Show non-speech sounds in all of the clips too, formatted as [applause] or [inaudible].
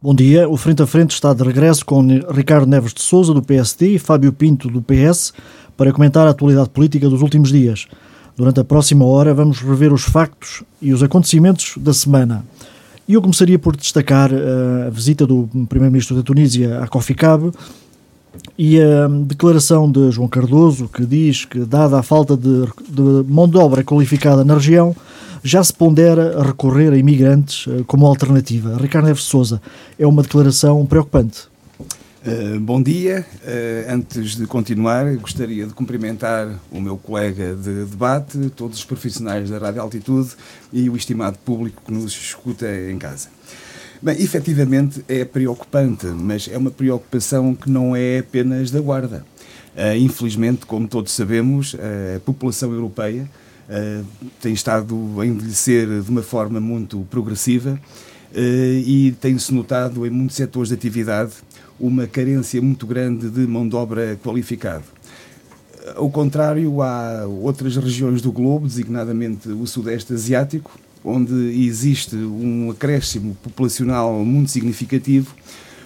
Bom dia. O Frente a Frente está de regresso com Ricardo Neves de Souza, do PSD, e Fábio Pinto, do PS, para comentar a atualidade política dos últimos dias. Durante a próxima hora vamos rever os factos e os acontecimentos da semana. E eu começaria por destacar eh, a visita do Primeiro-Ministro da Tunísia à Coficab e a declaração de João Cardoso, que diz que, dada a falta de, de mão de obra qualificada na região, já se pondera recorrer a imigrantes eh, como alternativa. Ricardo Neves Souza, é uma declaração preocupante. Uh, bom dia. Uh, antes de continuar, gostaria de cumprimentar o meu colega de debate, todos os profissionais da Rádio Altitude e o estimado público que nos escuta em casa. Bem, efetivamente é preocupante, mas é uma preocupação que não é apenas da Guarda. Uh, infelizmente, como todos sabemos, a população europeia uh, tem estado a envelhecer de uma forma muito progressiva uh, e tem-se notado em muitos setores de atividade uma carência muito grande de mão de obra qualificada. Ao contrário, há outras regiões do globo, designadamente o Sudeste Asiático, onde existe um acréscimo populacional muito significativo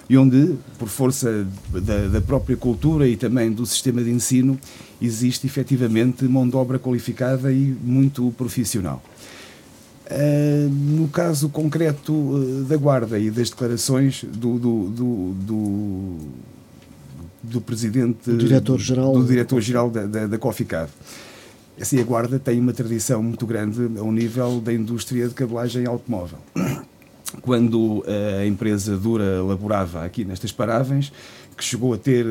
e onde, por força da, da, própria cultura e também do sistema de ensino, existe efetivamente mão de obra qualificada e muito profissional. Uh, no caso concreto uh, da Guarda e das declarações do, do, do, do, do presidente, do diretor-geral do diretor-geral da, da, da. Assim, a Guarda tem uma tradição muito grande ao nível da indústria de cabelagem automóvel quando a empresa Dura laborava aqui nestas paragens, que chegou a ter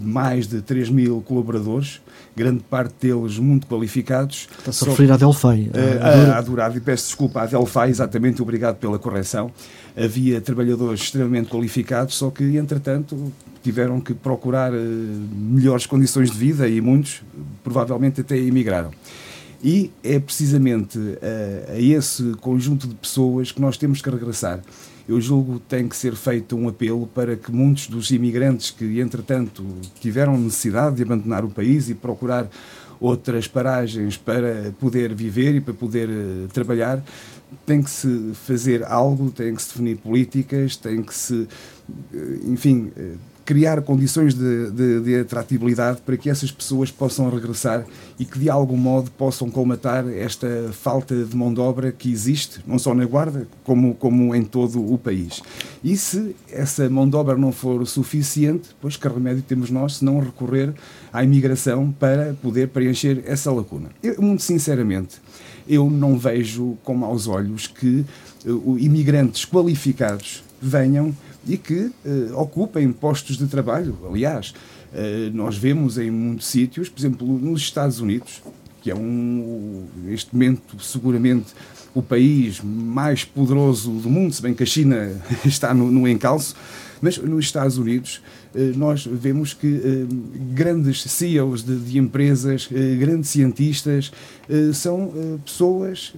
mais de 3 mil colaboradores, grande parte deles muito qualificados. Está-se a referir à Delphi. A, a, Dura, e peço desculpa, à Delphi, exatamente, obrigado pela correção. Havia trabalhadores extremamente qualificados, só que, entretanto, tiveram que procurar eh, melhores condições de vida e muitos, provavelmente, até emigraram. E é precisamente a, a esse conjunto de pessoas que nós temos que regressar. Eu julgo que tem que ser feito um apelo para que muitos dos imigrantes que, entretanto, tiveram necessidade de abandonar o país e procurar outras paragens para poder viver e para poder uh, trabalhar, tem que se fazer algo, tem que se definir políticas, tem que se, uh, enfim, uh, criar condições de, de, de, atratividade para que essas pessoas possam regressar e que de algum modo possam colmatar esta falta de mão de obra que existe, não só na Guarda, como, como em todo o país. E se essa mão de obra não for suficiente, pois que remédio temos nós se não recorrer à imigração para poder preencher essa lacuna? Eu, muito sinceramente, eu não vejo com maus olhos que uh, imigrantes qualificados venham e que uh, ocupem postos de trabalho. Aliás, uh, nós vemos em muitos sítios, por exemplo, nos Estados Unidos, que é um, neste momento, seguramente o país mais poderoso do mundo, se bem que a China [laughs] está no, no encalço, mas nos Estados Unidos eh, nós vemos que grandes CEOs de, de empresas, grandes cientistas, são pessoas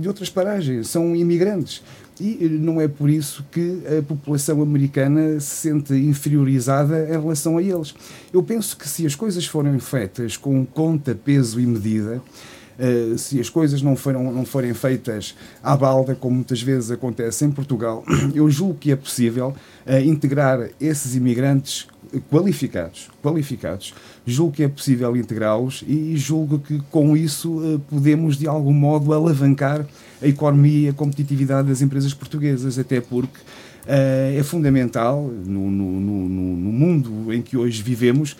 de outras paragens, são imigrantes. E não é por isso que a população americana se sente inferiorizada em relação a eles. Eu penso que se as coisas forem feitas com conta, peso e medida, Uh, se as coisas não, não forem feitas à balda, como muitas vezes acontece em Portugal, [clears throat] eu julgo que é possível uh, integrar esses imigrantes qualificados, qualificados. Julgo que é possível integrá-los e julgo que com isso uh, podemos de algum modo alavancar a economia e a competitividade das empresas portuguesas, até porque uh, é fundamental no, no, no, no mundo em que hoje vivemos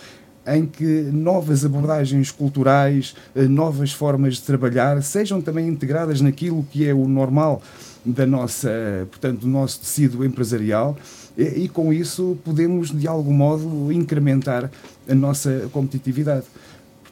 em que novas abordagens culturais, uh, novas formas de trabalhar sejam também integradas naquilo que é o normal da nossa, portanto, do nosso tecido empresarial e, e com isso podemos de algum modo incrementar a nossa competitividade.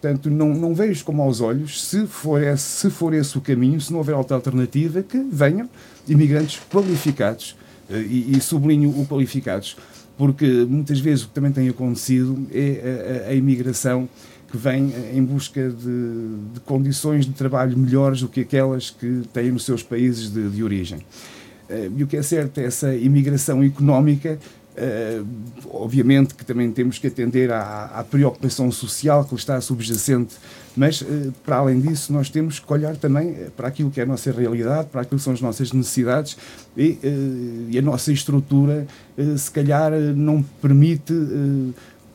Portanto, não, não vejo com maus olhos, se for, esse, se for esse o caminho, se não houver outra alternativa, que venham imigrantes qualificados, eh, e, e sublinho o qualificados, porque muitas vezes o que também tem acontecido é a, a, a imigração que vem eh, em busca de, de, condições de trabalho melhores do que aquelas que têm nos seus países de, de origem. Eh, e o que é certo é essa imigração económica Uh, obviamente que também temos que atender à, à, preocupação social que está subjacente, mas uh, para além disso nós temos que olhar também para aquilo que é a nossa realidade, para aquilo que são as nossas necessidades e, uh, e a nossa estrutura se calhar não permite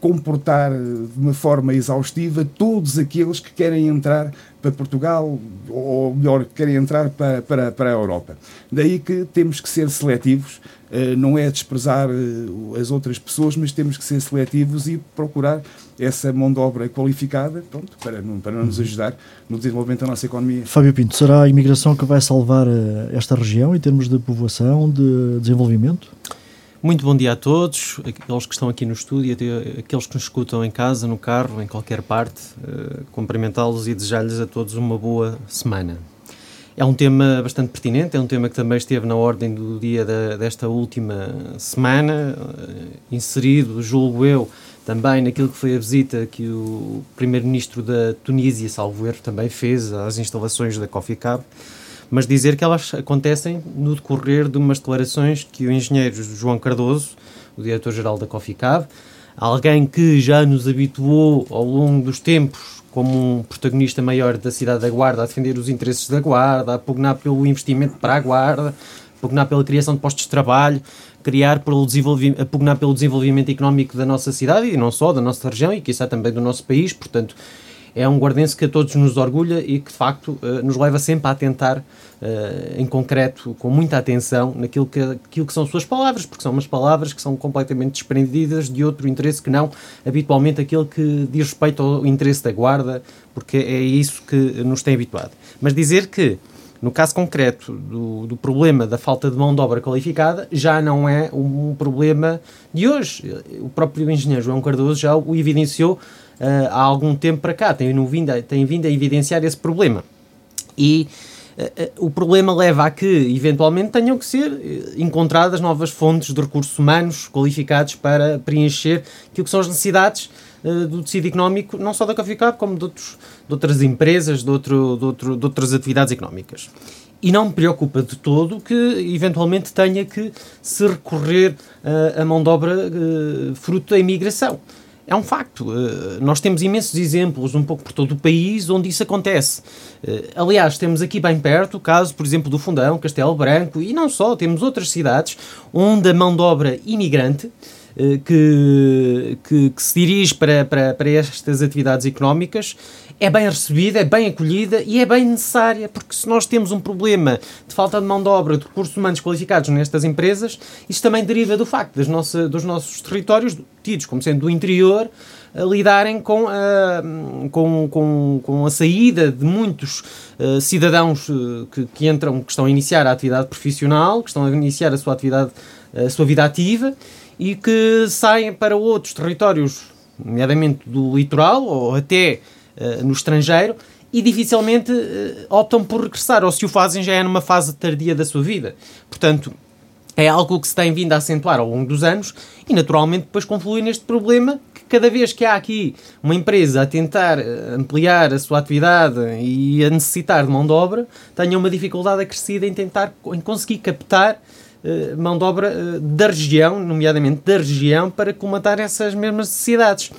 comportar de uma forma exaustiva todos aqueles que querem entrar para Portugal, ou melhor, que querem entrar para, para, para a Europa. Daí que temos que ser seletivos, eh, não é desprezar eh, as outras pessoas, mas temos que ser seletivos e procurar essa mão de obra qualificada pronto, para, para nos ajudar no desenvolvimento da nossa economia. Fábio Pinto, será a imigração que vai salvar eh, esta região em termos de povoação, de desenvolvimento? Muito bom dia a todos, aqueles que estão aqui no estúdio, aqueles que nos escutam em casa, no carro, em qualquer parte. Cumprimentá-los e desejar-lhes a todos uma boa semana. É um tema bastante pertinente, é um tema que também esteve na ordem do dia da, desta última semana, eh, inserido, julgo eu, também naquilo que foi a visita que o primeiro-ministro da Tunísia, salvo erro, também fez às instalações da Coffee Cab, mas dizer que elas acontecem no decorrer de umas declarações que o engenheiro João Cardoso, o diretor-geral da Coffee Cab, alguém que já nos habituou ao longo dos tempos como um protagonista maior da cidade da Guarda, a defender os interesses da Guarda, a pugnar pelo investimento para a Guarda, a pugnar pela criação de postos de trabalho, criar pelo desenvolvimento, pugnar pelo desenvolvimento económico da nossa cidade e não só, da nossa região e é também do nosso país, portanto é um guardense que a todos nos orgulha e que de facto eh, nos leva sempre a tentar uh, em concreto, com muita atenção, naquilo que, aquilo que são suas palavras, porque são umas palavras que são completamente desprendidas de outro interesse que não habitualmente aquele que diz respeito ao interesse da guarda, porque é isso que nos tem habituado. Mas dizer que no caso concreto do, do, problema da falta de mão de obra qualificada, já não é um problema de hoje. O próprio engenheiro João Cardoso já o evidenciou há algum tempo para cá, tem, vindo tem vindo a evidenciar esse problema. E eh, eh, o problema leva a que, eventualmente, tenham que ser eh, encontradas novas fontes de recursos humanos qualificados para preencher aquilo que são as necessidades do tecido económico, não só da Coficab, como de, outros, de outras empresas, de, outro, de, outro, de outras atividades económicas. E não me preocupa de todo que, eventualmente, tenha que se recorrer a mão de obra fruto da imigração é um facto. Uh, nós temos imensos exemplos, um pouco por todo o país, onde isso acontece. Uh, aliás, temos aqui bem perto o caso, por exemplo, do Fundão, Castelo Branco, e não só, temos outras cidades onde a mão de obra imigrante que, que, que, se dirige para, para, para estas atividades económicas é bem recebida, é bem acolhida e é bem necessária, porque se nós temos um problema de falta de mão de obra, de recursos humanos qualificados nestas empresas, isso também deriva do facto das nossa, dos nossos territórios, tidos como sendo do interior, lidarem com a, com, com, com a saída de muitos uh, cidadãos uh, que, que entram, que estão a iniciar a atividade profissional, que estão a iniciar a sua atividade, a sua vida ativa e que saem para outros territórios, nomeadamente do litoral ou até uh, no estrangeiro, e dificilmente uh, optam por regressar, ou se o fazem já é numa fase tardia da sua vida. Portanto, é algo que se tem vindo a acentuar ao longo dos anos e, naturalmente, depois conflui neste problema que cada vez que há aqui uma empresa a tentar eh, ampliar a sua atividade e a necessitar de mão de obra, tenha uma dificuldade acrescida em tentar em conseguir captar mão de obra uh, da região, nomeadamente da região, para comatar essas mesmas necessidades.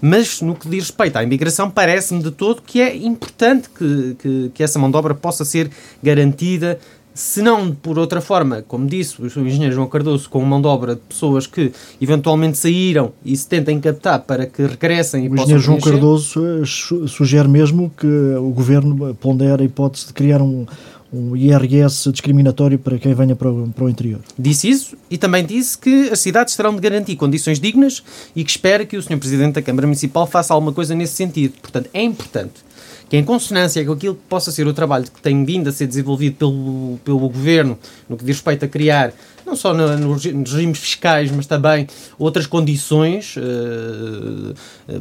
Mas no que diz respeito à imigração, parece-me de todo que é importante que, que, que essa mão de obra possa ser garantida se não por outra forma, como disse o engenheiro João Cardoso, com mão de obra de pessoas que eventualmente saíram e se tentem captar para que regressem e o engenheiro João Cardoso eh, sugere mesmo que o governo pondere a hipótese de criar um, um IRS discriminatório para quem venha para o, para o, interior. Disse isso e também disse que as cidades terão de garantir condições dignas e que espera que o Sr. Presidente da Câmara Municipal faça alguma coisa nesse sentido. Portanto, é importante que em consonância com aquilo que possa ser o trabalho que tem vindo a ser desenvolvido pelo, pelo Governo no que diz respeito a criar não só no, nos regimes fiscais, mas também outras condições uh,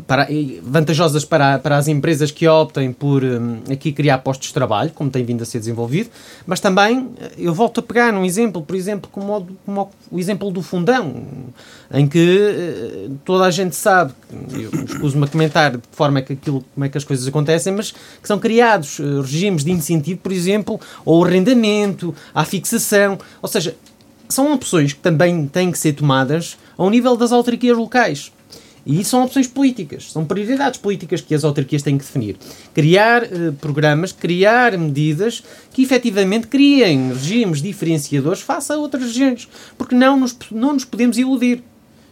para, vantajosas para, para as empresas que optem por um, aqui criar postos de trabalho, como tem vindo a ser desenvolvido, mas também eu volto a pegar num exemplo, por exemplo, como, como o exemplo do fundão, em que uh, toda a gente sabe, eu escuso-me a comentar de forma que aquilo, como é que as coisas acontecem, mas que são criados uh, regimes de incentivo, por exemplo, ao arrendamento, à fixação, ou seja, são opções que também têm que ser tomadas ao nível das autarquias locais. E são opções políticas, são prioridades políticas que as autarquias têm que definir. Criar eh, programas, criar medidas que efetivamente criem regimes diferenciadores face a outras regiões. Porque não nos, não nos podemos iludir.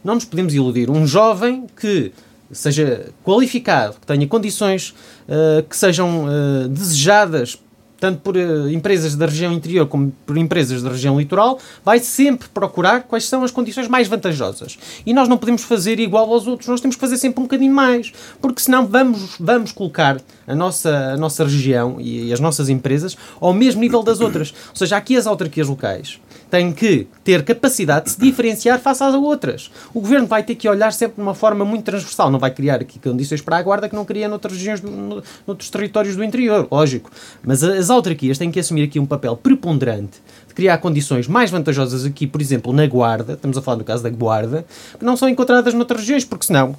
Não nos podemos iludir. Um jovem que seja qualificado, que tenha condições uh, que sejam uh, desejadas tanto por uh, empresas da região interior como por empresas da região litoral, vai sempre procurar quais são as condições mais vantajosas. E nós não podemos fazer igual aos outros, nós temos que fazer sempre um bocadinho mais, porque senão vamos, vamos colocar a nossa, a nossa região e, e as nossas empresas ao mesmo nível das outras. Ou seja, aqui as autarquias locais têm que ter capacidade de se diferenciar face às outras. O governo vai ter que olhar sempre de uma forma muito transversal, não vai criar aqui condições para a guarda que não cria noutras regiões, do, no, noutros territórios do interior, lógico. Mas as autarquias têm que assumir aqui um papel preponderante de criar condições mais vantajosas aqui, por exemplo, na guarda, estamos a falar do caso da guarda, que não são encontradas noutras regiões, porque senão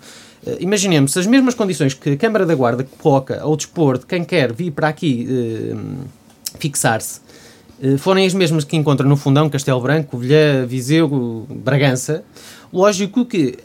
eh, imaginemos, as mesmas condições que a Câmara da Guarda coloca ao dispor de quem quer vir para aqui eh, fixar-se forem as mesmas que encontra no Fundão, Castelo Branco, Covilhã, Viseu, Bragança, lógico que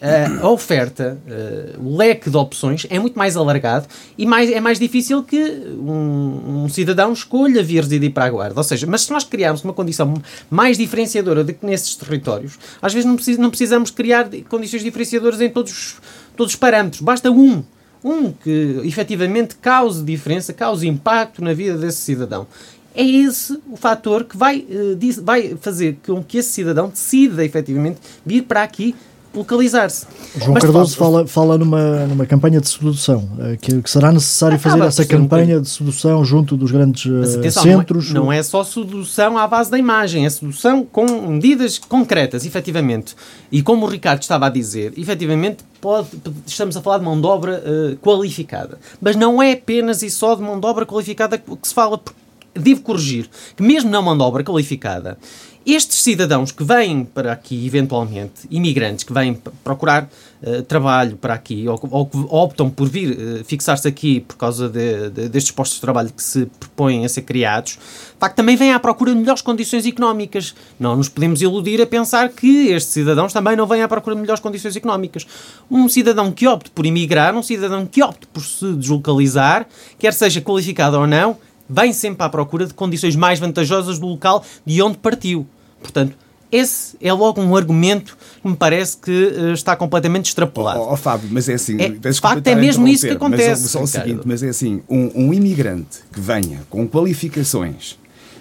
a, oferta, uh, o leque de opções é muito mais alargado e mais, é mais difícil que um, um, cidadão escolha vir residir para a Guarda. Ou seja, mas se nós criarmos uma condição mais diferenciadora do que nesses territórios, às vezes não, precis, não precisamos criar condições diferenciadoras em todos os, todos os parâmetros. Basta um um que efetivamente cause diferença, cause impacto na vida desse cidadão é esse o fator que vai, uh, vai fazer com que esse cidadão decida efetivamente vir para aqui localizar-se. João Mas, Cardoso fala, fala numa, numa campanha de sedução, uh, que, que, será necessário fazer essa campanha um de sedução junto dos grandes uh, atenção, centros. Não é, não é, só sedução à base da imagem, é sedução com medidas concretas, efetivamente. E como o Ricardo estava a dizer, efetivamente pode, estamos a falar de mão de obra uh, qualificada. Mas não é apenas e só de mão de obra qualificada que se fala, porque devo corrigir que, mesmo na mão de obra qualificada, estes cidadãos que vêm para aqui, eventualmente, imigrantes que vêm procurar uh, trabalho para aqui ou, que optam por vir uh, fixar-se aqui por causa de, de, destes postos de trabalho que se propõem a ser criados, facto, também vêm à procura de melhores condições económicas. Não nos podemos iludir a pensar que estes cidadãos também não vêm à procura de melhores condições económicas. Um cidadão que opte por emigrar, um cidadão que opte por se deslocalizar, quer seja qualificado ou não, vem sempre à procura de condições mais vantajosas do local de onde partiu. Portanto, esse é logo um argumento que me parece que uh, está completamente extrapolado. Oh, oh, Fábio, mas é assim. É, de facto, é mesmo isso que acontece. Mas, só o seguinte, mas é assim: um, um imigrante que venha com qualificações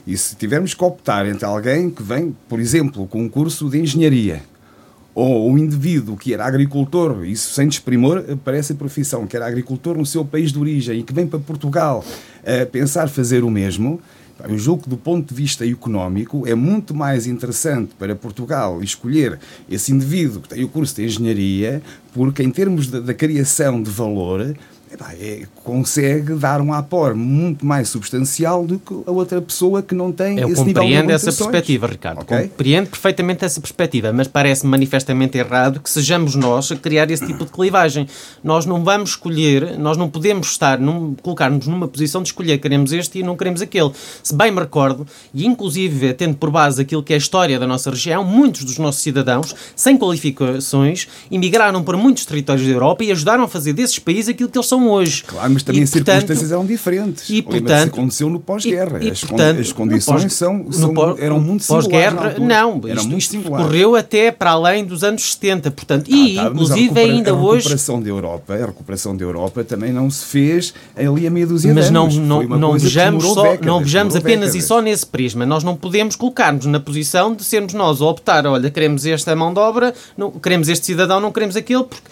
e se tivermos que optar entre alguém que vem, por exemplo, com um curso de engenharia ou um indivíduo que era agricultor, isso sem desprimor, parece a profissão, que era agricultor no seu país de origem e que vem para Portugal a pensar fazer o mesmo, eu julgo que, do ponto de vista económico, é muito mais interessante para Portugal escolher esse indivíduo que tem o curso de engenharia, porque, em termos da criação de valor, é, consegue dar um apor muito mais substancial do que a outra pessoa que não tem Eu esse nível de compreendo essa perspectiva, Ricardo. Okay? Compreendo perfeitamente essa perspectiva, mas parece manifestamente errado que sejamos nós a criar esse tipo de clivagem. Nós não vamos escolher, nós não podemos estar, colocar-nos numa posição de escolher queremos este e não queremos aquele. Se bem me recordo, e inclusive tendo por base aquilo que é a história da nossa região, muitos dos nossos cidadãos, sem qualificações, emigraram para muitos territórios da Europa e ajudaram a fazer desses países aquilo que eles são hoje. Claro, mas também e, as portanto, circunstâncias eram diferentes. E, portanto, aconteceu no pós-guerra. As, as, condições pós, são, são pós, eram muito pós-guerra, não, eram isto, isto correu até para além dos anos 70, portanto, ah, e tá, inclusive ainda hoje... A recuperação da Europa, a recuperação da Europa também não se fez ali a meia dúzia mas de anos. Mas não, não, não vejamos, só, décadas, não vejamos apenas décadas. e só nesse prisma. Nós não podemos colocar-nos na posição de sermos nós a optar, olha, queremos esta mão de obra, não, queremos este cidadão, não queremos aquele, porque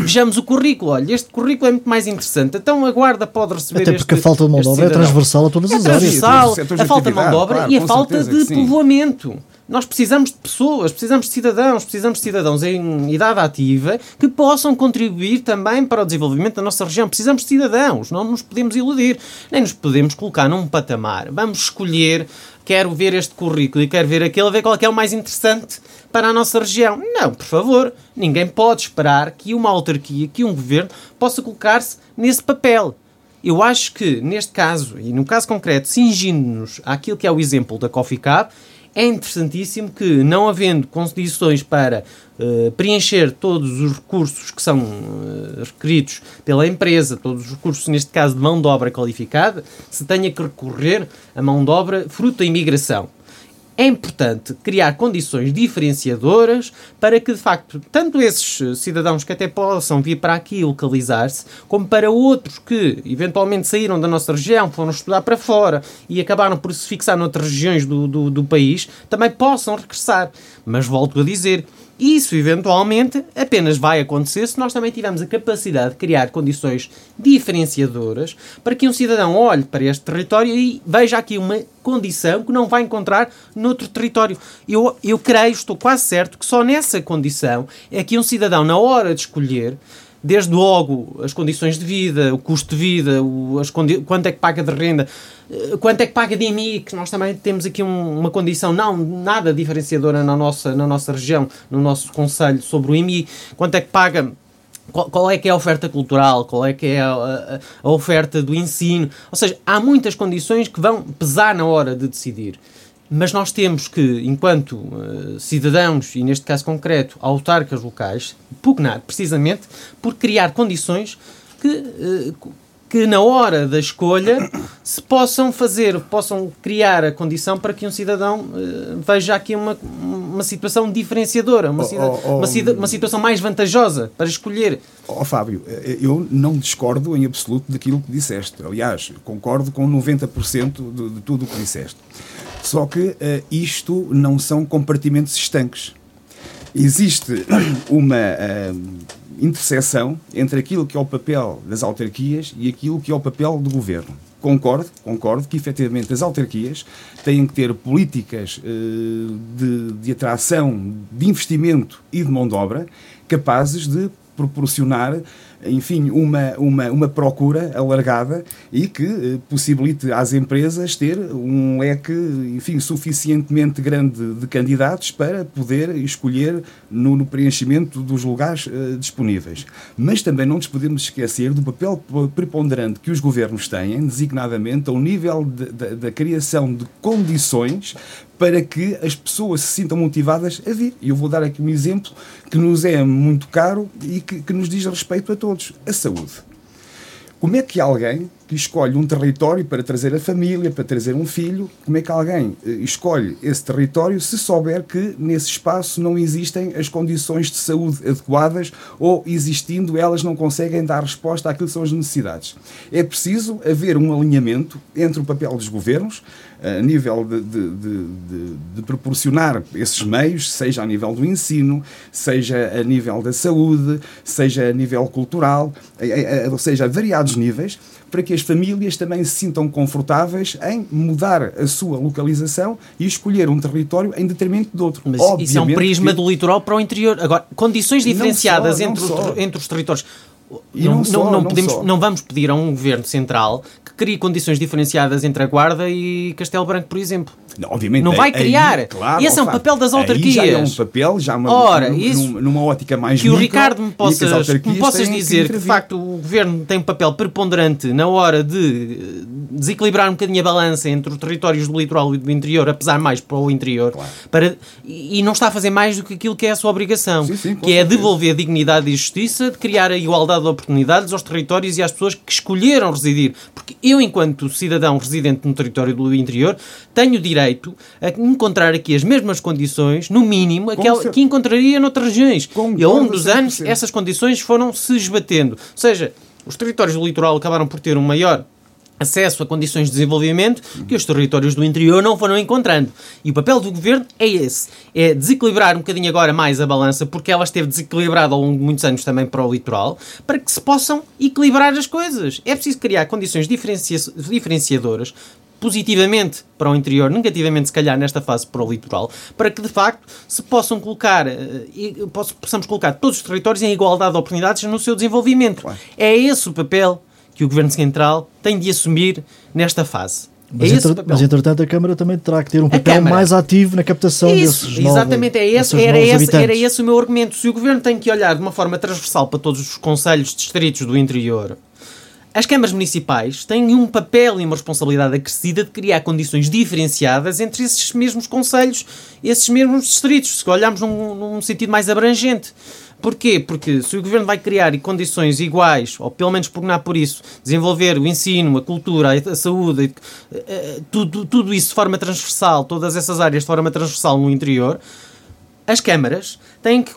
vejamos o currículo, olha, este currículo é muito mais interessante então a Guarda pode receber Até porque este, a falta de mão de obra é transversal a todas é as transversal, áreas. A falta de mão de obra claro, e a falta de povoamento. Nós precisamos de pessoas, precisamos de cidadãos, precisamos de cidadãos em idade ativa que possam contribuir também para o desenvolvimento da nossa região. Precisamos de cidadãos, não nos podemos iludir, nem nos podemos colocar num patamar. Vamos escolher, quero ver este currículo e quero ver aquele, ver qual é, é o mais interessante para a nossa região. Não, por favor, ninguém pode esperar que uma autarquia, que um governo possa colocar-se nesse papel. Eu acho que, neste caso, e no caso concreto, cingindo-nos àquilo que é o exemplo da Coffee Cup, é interessantíssimo que, não havendo condições para uh, preencher todos os recursos que são uh, requeridos pela empresa, todos os recursos, neste caso, de mão de obra qualificada, se tenha que recorrer a mão de obra fruto da imigração é importante criar condições diferenciadoras para que, de facto, tanto esses cidadãos que até possam vir para aqui localizar-se, como para outros que eventualmente saíram da nossa região, foram estudar para fora e acabaram por se fixar noutras regiões do, do, do país, também possam regressar. Mas volto a dizer, isso, eventualmente, apenas vai acontecer se nós também tivermos a capacidade de criar condições diferenciadoras para que um cidadão olhe para este território e veja aqui uma condição que não vai encontrar noutro território. Eu, eu creio, estou quase certo, que só nessa condição é que um cidadão, na hora de escolher, desde logo as condições de vida, o custo de vida, o, as quanto é que paga de renda, eh, quanto é que paga de IMI, que nós também temos aqui um, uma condição não nada diferenciadora na nossa, na nossa região, no nosso conselho sobre o IMI, quanto é que paga qual, é que é a oferta cultural, qual é que é a, a, oferta do ensino. Ou seja, há muitas condições que vão pesar na hora de decidir. Mas nós temos que, enquanto uh, cidadãos, e neste caso concreto, autarcas locais, pugnar precisamente por criar condições que, uh, que na hora da escolha se possam fazer, possam criar a condição para que um cidadão uh, veja aqui uma, uma situação diferenciadora, uma, oh, oh, uma, uma, situação mais vantajosa para escolher. Ó oh, Fábio, eu não discordo em absoluto daquilo que disseste. Aliás, concordo com 90% de, de tudo o que disseste. Só que uh, isto não são compartimentos estanques. Existe [clears throat] uma uh, interseção entre aquilo que é o papel das autarquias e aquilo que é o papel do governo. Concordo, concordo que efetivamente as autarquias têm que ter políticas uh, de, de atração, de investimento e de mão de obra capazes de proporcionar enfim, uma, uma, uma procura alargada e que eh, possibilite às empresas ter um leque, enfim, suficientemente grande de candidatos para poder escolher no, no preenchimento dos lugares uh, disponíveis. Mas também não nos podemos esquecer do papel preponderante que os governos têm, designadamente ao nível da criação de condições para que as pessoas se sintam motivadas a vir. E eu vou dar aqui um exemplo que nos é muito caro e que, que nos diz respeito a todos: a saúde. Como é que alguém que escolhe um território para trazer a família, para trazer um filho, como é que alguém eh, escolhe esse território se souber que nesse espaço não existem as condições de saúde adequadas ou existindo elas não conseguem dar resposta àquilo que são as necessidades? É preciso haver um alinhamento entre o papel dos governos, a nível de, de, de, de, proporcionar esses meios, seja a nível do ensino, seja a nível da saúde, seja a nível cultural, ou seja, a variados níveis, para que as famílias também se sintam confortáveis em mudar a sua localização e escolher um território em detrimento de outro. Mas Obviamente isso é um prisma que... do litoral para o interior. Agora, condições diferenciadas só, entre, os, entre os territórios. Não, não, só, não, podemos, não vamos pedir a um governo central crie condições diferenciadas entre a Guarda e Castelo Branco, por exemplo. Não, obviamente, não vai criar. Aí, claro, e esse é um papel das autarquias. já é um papel, já uma, Ora, isso, numa ótica mais Que o Ricardo me possas, me possas dizer que, que, de facto, o governo tem um papel preponderante na hora de desequilibrar um bocadinho a balança entre os territórios do litoral e do interior, apesar mais para o interior, claro. para, e não está a fazer mais do que aquilo que é a sua obrigação, sim, sim, que é devolver dignidade e justiça, de criar a igualdade de oportunidades aos territórios e às pessoas que escolheram residir. Porque eu, enquanto cidadão residente no território do interior, tenho direito a encontrar aqui as mesmas condições, no mínimo, aquela que encontraria noutras regiões. e ao longo dos anos, essas condições foram se esbatendo. Ou seja, os territórios do litoral acabaram por ter um maior acesso a condições de desenvolvimento que os territórios do interior não foram encontrando. E o papel do governo é esse: é desequilibrar um bocadinho agora mais a balança, porque ela esteve desequilibrada ao longo de muitos anos também para o litoral, para que se possam equilibrar as coisas. É preciso criar condições diferenciadoras positivamente para o interior, negativamente se calhar nesta fase para o litoral, para que de facto se possam colocar, eh, possamos colocar todos os territórios em igualdade de oportunidades no seu desenvolvimento. É esse o papel que o Governo Central tem de assumir nesta fase. Mas, é entre, mas, entretanto, a Câmara também terá que ter um papel mais ativo na captação Isso, desses Exatamente, novos, é esse, era, esse, era esse o meu argumento. Se o Governo tem que olhar de uma forma transversal para todos os conselhos distritos do interior, as câmaras municipais têm um papel e uma responsabilidade acrescida de criar condições diferenciadas entre esses mesmos conselhos, esses mesmos distritos, se olharmos num, num sentido mais abrangente. Porquê? Porque se o governo vai criar condições iguais, ou pelo menos pugnar por isso, desenvolver o ensino, a cultura, a saúde, eh, eh, tudo, tudo isso de forma transversal, todas essas áreas de forma transversal no interior, as câmaras têm que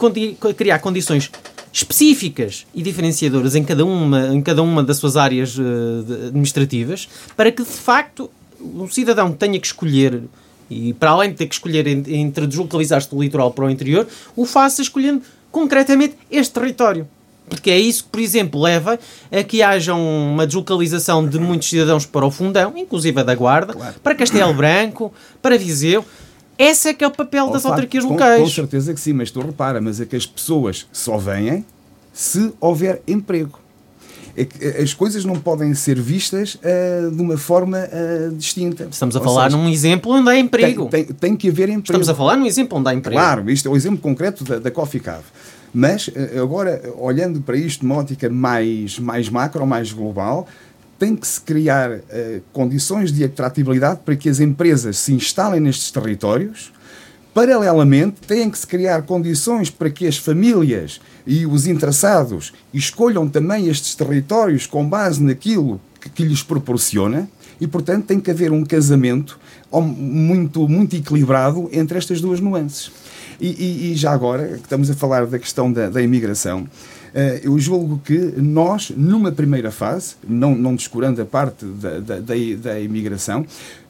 criar condições específicas e diferenciadoras em cada uma, em cada uma das suas áreas uh, administrativas para que, de facto, o cidadão tenha que escolher e para além de ter que escolher entre deslocalizar-se do litoral para o interior, o faça escolhendo concretamente este território. Porque é isso que, por exemplo, leva a que haja uma deslocalização de muitos cidadãos para o Fundão, inclusive a da Guarda, claro. para Castelo Branco, para Viseu. Esse é que é o papel oh, das claro, autarquias com, locais. Com certeza que sim, mas tu repara, mas é que as pessoas só vêm se houver emprego. É eh, as coisas não podem ser vistas uh, de uma forma uh, distinta. Estamos a Ou falar seja, num exemplo onde há emprego. Tem, tem, tem, que haver emprego. Estamos a falar num exemplo onde há emprego. Claro, isto é o exemplo concreto da, da Coffee Cave. Mas, agora, olhando para isto numa ótica mais, mais macro, mais global, tem que se criar uh, condições de atratividade para que as empresas se instalem nestes territórios. Paralelamente, têm que se criar condições para que as famílias e os interessados escolham também estes territórios com base naquilo que, que lhes proporciona e, portanto, tem que haver um casamento muito, muito equilibrado entre estas duas nuances. E, e, e já agora, que estamos a falar da questão da, da imigração, eh, eu julgo que nós, numa primeira fase, não, não descurando a parte da, da, da, da imigração,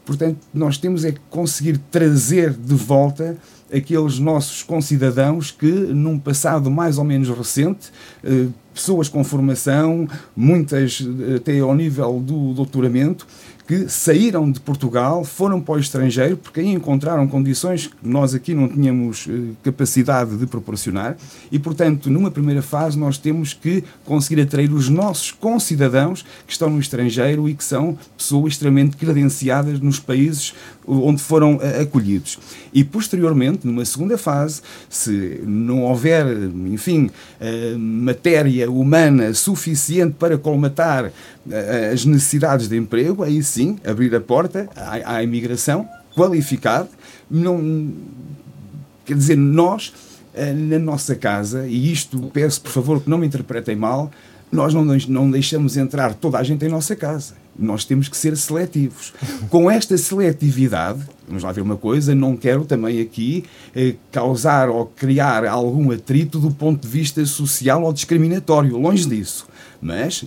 portanto, nós temos é que conseguir trazer de volta aqueles nossos concidadãos que, num passado mais ou menos recente, eh, pessoas com formação, muitas eh, até ao nível do doutoramento, que saíram de Portugal, foram para o estrangeiro, porque aí encontraram condições que nós aqui não tínhamos eh, capacidade de proporcionar, e, portanto, numa primeira fase, nós temos que conseguir atrair os nossos concidadãos que estão no estrangeiro e que são pessoas extremamente credenciadas nos países onde foram eh, acolhidos. E, posteriormente, numa segunda fase, se não houver, enfim, eh, matéria humana suficiente para colmatar as necessidades de emprego, aí sim abrir a porta à, à imigração qualificada. Não, quer dizer, nós, eh, na nossa casa, e isto peço por favor que não me interpretem mal, nós não, não deixamos entrar toda a gente em nossa casa. Nós temos que ser seletivos. Com esta seletividade, vamos lá ver uma coisa, não quero também aqui eh, causar ou criar algum atrito do ponto de vista social ou discriminatório. Longe disso. Mas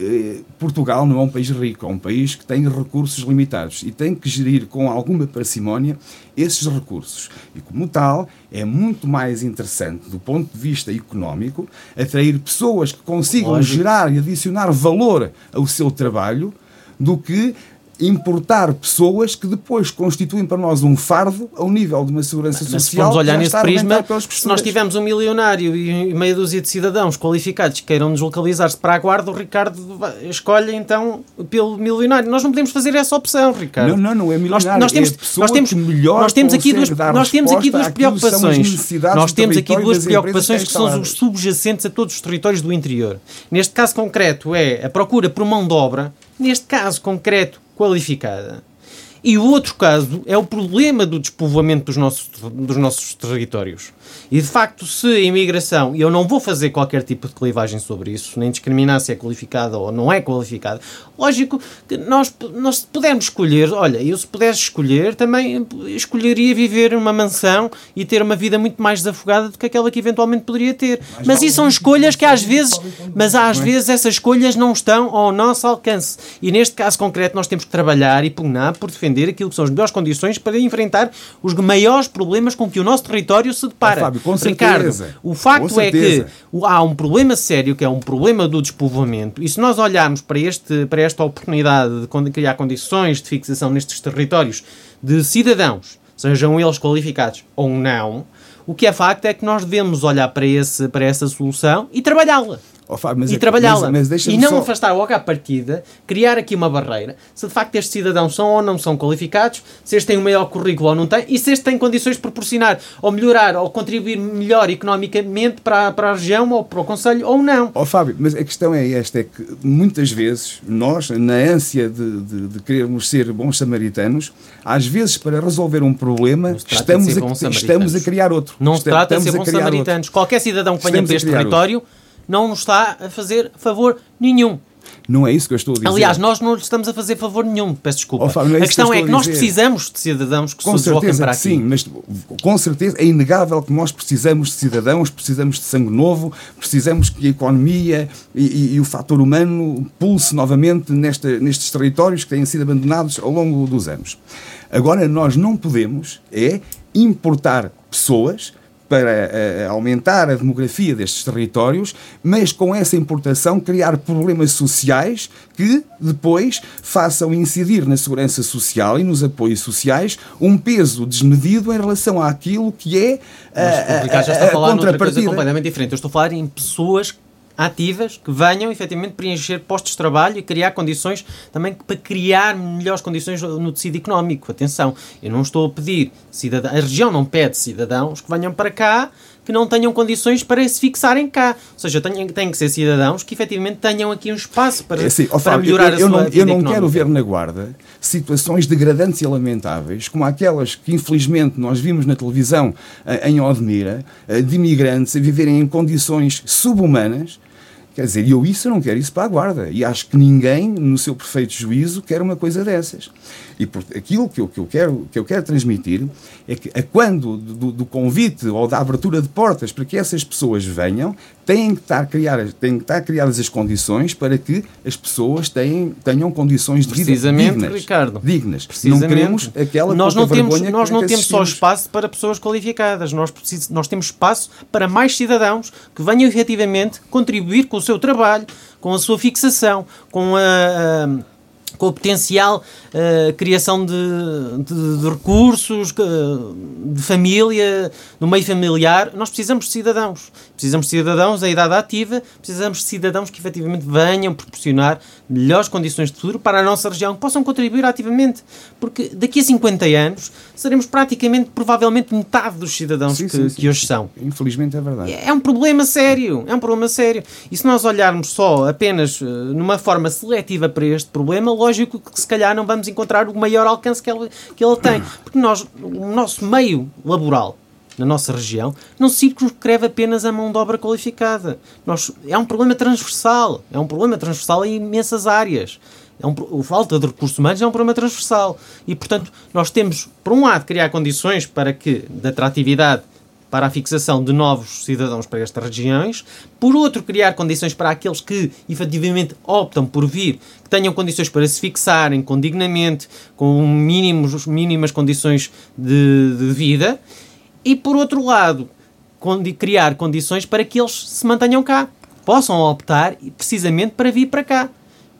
eh, Portugal não é um país rico, é um país que tem recursos limitados e tem que gerir com alguma parcimónia esses recursos. E, como tal, é muito mais interessante, do ponto de vista económico, atrair pessoas que consigam Lógico. gerar e adicionar valor ao seu trabalho do que importar pessoas que depois constituem para nós um fardo ao nível de uma segurança Mas social. Se olhar nesse prisma, se nós tivermos um milionário e meia dúzia de cidadãos qualificados que queiram deslocalizar-se para a guarda, o Ricardo escolhe então pelo milionário. Nós não podemos fazer essa opção, Ricardo. Não, não, não é milionário. Nós, nós temos, é nós temos, nós temos aqui duas, nós temos aqui duas preocupações. Nós temos aqui duas preocupações que são os subjacentes a todos os territórios do interior. Neste caso concreto é a procura por mão de obra. Neste caso concreto qualificada. E o outro caso é o problema do despovoamento dos nossos, dos nossos territórios. E de facto, se a imigração, e eu não vou fazer qualquer tipo de clivagem sobre isso, nem discriminar se é qualificada ou não é qualificada, lógico que nós, nós pudermos escolher, olha, eu se pudesse escolher, também escolheria viver numa mansão e ter uma vida muito mais desafogada do que aquela que eventualmente poderia ter. Mas, mas isso são escolhas que às vezes, mas às vezes essas escolhas não estão ao nosso alcance. E neste caso concreto nós temos que trabalhar e pugnar por defender aquilo que são as melhores condições para enfrentar os maiores problemas com que o nosso território se depara. Fábio, com Ricardo, o facto é que há um problema sério que é um problema do despovoamento e se nós olharmos para, este, para esta oportunidade de criar condições de fixação nestes territórios de cidadãos, sejam eles qualificados ou não, o que é facto é que nós devemos olhar para, esse, para essa solução e trabalhá-la. Oh, Fábio, e é- trabalhá-la. E não só- afastar logo à partida, criar aqui uma barreira. Se de facto estes cidadãos são ou não são qualificados, se estes têm um maior currículo ou não têm, e se estes têm condições de proporcionar ou melhorar ou contribuir melhor economicamente para, a- para a região ou para o Conselho ou não. Ó Fábio, mas a questão é esta, é que muitas vezes nós, na ânsia de, de, de querermos ser bons samaritanos, às vezes para resolver um problema estamos a, estamos a criar outro. Não se trata de ser bons samaritanos. Qualquer cidadão que venha para este território não nos está a fazer favor nenhum. Não é isso que eu estou a dizer. Aliás, nós não lhe estamos a fazer favor nenhum, peço desculpa. Oh, Fábio, é a isso que questão é que nós precisamos de cidadãos que Com se desloquem para aqui. sim, mas com certeza é inegável que nós precisamos de cidadãos, precisamos de sangue novo, precisamos que a economia e, e- e o fator humano pulse novamente nesta- nestes territórios que têm sido abandonados ao longo dos anos. Agora, nós não podemos é importar pessoas para eh, aumentar a demografia destes territórios, mas com essa importação criar problemas sociais que depois façam incidir na segurança social e nos apoios sociais um peso desmedido em relação àquilo que é a, a, a noutra coisa contrapartida. completamente diferente. Eu estou a falar em pessoas ativas que venham efetivamente preencher postos de trabalho e criar condições também para criar melhores condições no tecido económico. Atenção, eu não estou a pedir cidadãos, a região não pede cidadãos que venham para cá que não tenham condições para se fixarem cá. Ou seja, têm, têm que ser cidadãos que efetivamente tenham aqui um espaço para, É assim, para Fábio, melhorar eu, eu a sua não, vida eu não quero económica. ver na Guarda situações degradantes e lamentáveis, como aquelas que infelizmente nós vimos na televisão eh, em Odmira, eh, de imigrantes a viverem em condições subhumanas. Quer dizer, eu isso eu não quero isso para a Guarda. E acho que ninguém, no seu perfeito juízo, quer uma coisa dessas. E por, aquilo que eu, que, eu quero, que eu quero transmitir é que, a quando do, do convite ou da abertura de portas para que essas pessoas venham, têm que estar, criar, têm que estar criadas as condições para que as pessoas tenham, tenham condições de vida Precisamente, dignas. Ricardo. dignas. Precisamente. Não queremos aquela nós não temos, nós não temos só espaço para pessoas qualificadas, nós, precis, nós temos espaço para mais cidadãos que venham efetivamente contribuir com o seu trabalho, com a sua fixação, com a. a com o potencial eh, criação de, de- de recursos, de família, no meio familiar, nós precisamos de cidadãos. Precisamos de cidadãos da idade ativa, precisamos de cidadãos que efetivamente venham proporcionar melhores condições de futuro para a nossa região, que possam contribuir ativamente. Porque daqui a 50 anos seremos praticamente, provavelmente, metade dos cidadãos Sim, que, sim, sim. que hoje são. Infelizmente é verdade. É um problema sério, é um problema sério. E se nós olharmos só apenas eh, numa forma seletiva para este problema, lógico que se calhar não vamos encontrar o maior alcance que ele, que ele tem. [clears throat] Porque nós, o nosso meio laboral na nossa região não se circunscreve apenas a mão de obra qualificada. Nós, é um problema transversal, é um problema transversal em imensas áreas. É um, falta de recursos humanos é um problema transversal. E, portanto, nós temos, por um lado, criar condições para que, de atratividade para a fixação de novos cidadãos para estas regiões, por outro, criar condições para aqueles que efetivamente optam por vir, que tenham condições para se fixarem com dignamente, com mínimos, mínimas condições de, de vida, e por outro lado, criar condições para que eles se mantenham cá, possam optar precisamente para vir para cá.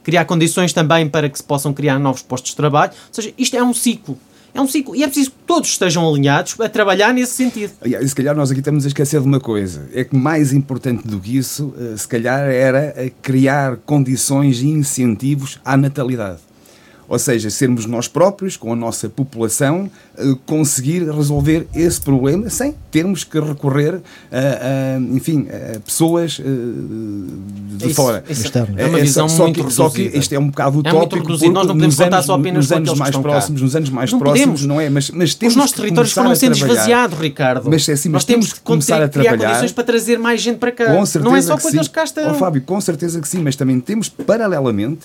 Criar condições também para que se possam criar novos postos de trabalho, ou seja, isto é um ciclo. É um ciclo e é preciso que todos estejam alinhados a trabalhar nesse sentido. Aliás, se calhar nós aqui estamos a esquecer de uma coisa. É que mais importante do que isso, eh, se calhar, era eh, criar condições e incentivos à natalidade. Ou seja, sermos nós próprios, com a nossa população, conseguir resolver esse problema sem termos que recorrer a, a, enfim, a pessoas eh, de Isso- fora. isso Externo. é uma É, visão só, só muito que, só que isto é um bocado É muito utópico. reduzido. Nós não podemos contar anos- só apenas nos anos mais estão cá. próximos, nos anos mais Não próximos, podemos. não é? Mas, mas temos Os nossos que territórios foram sendo esvaziados, Ricardo. Mas é assim, mas Nós temos temos que começar a trabalhar. condições para trazer mais gente para cá. Com certeza não é só que com aqueles sim. que cá estão. Ó, Fábio, com certeza que sim, mas também temos, paralelamente,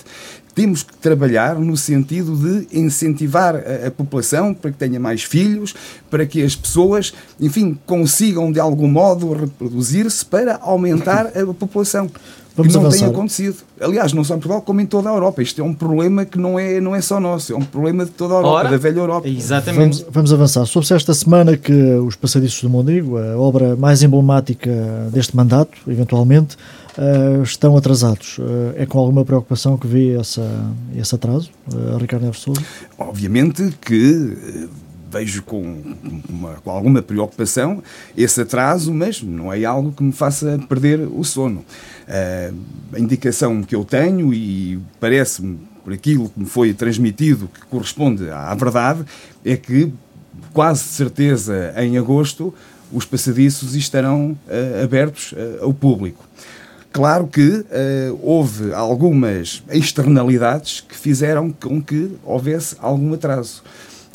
temos que trabalhar no sentido de incentivar a, a população para que tenha mais filhos, para que as pessoas, enfim, consigam de algum modo reproduzir-se para aumentar a população. Vamos que não tem avançar. acontecido. Aliás, não só em Portugal, como em toda a Europa. Isto é um problema que não é, não é só nosso, é um problema de toda a Europa, Ora, da velha Europa. Exatamente. Vamos, vamos avançar. Soube-se esta semana que os Passadiços do Mondrigo, a obra mais emblemática deste mandato, eventualmente, eh, estão atrasados. Eh, é com alguma preocupação que vê essa, esse atraso, eh, Ricardo Neves Sousa? Obviamente que vejo com, uma, com alguma preocupação esse atraso, mas não é algo que me faça perder o sono. Uh, a indicação que eu tenho, e parece-me por aquilo que me foi transmitido, que corresponde à verdade, é que quase certeza em agosto os passadiços estarão uh, abertos uh, ao público. Claro que uh, houve algumas externalidades que fizeram com que houvesse algum atraso.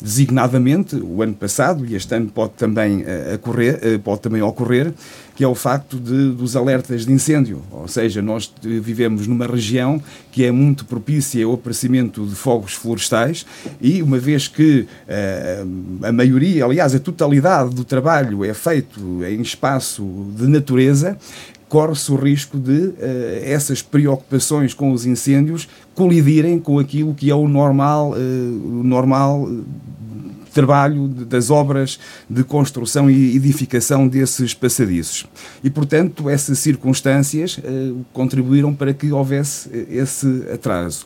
Designadamente, o ano passado, e este ano pode também, uh, ocorrer, uh, pode também ocorrer, que é o facto de, dos alertas de incêndio. Ou seja, nós vivemos numa região que é muito propícia ao aparecimento de fogos florestais e, uma vez que uh, a maioria, aliás, a totalidade do trabalho é feito em espaço de natureza, corre-se o risco de uh, essas preocupações com os incêndios colidirem com aquilo que é o normal, uh, o normal eh, trabalho das obras de construção e edificação desses passadiços. E, portanto, essas circunstâncias uh, contribuíram para que houvesse esse atraso.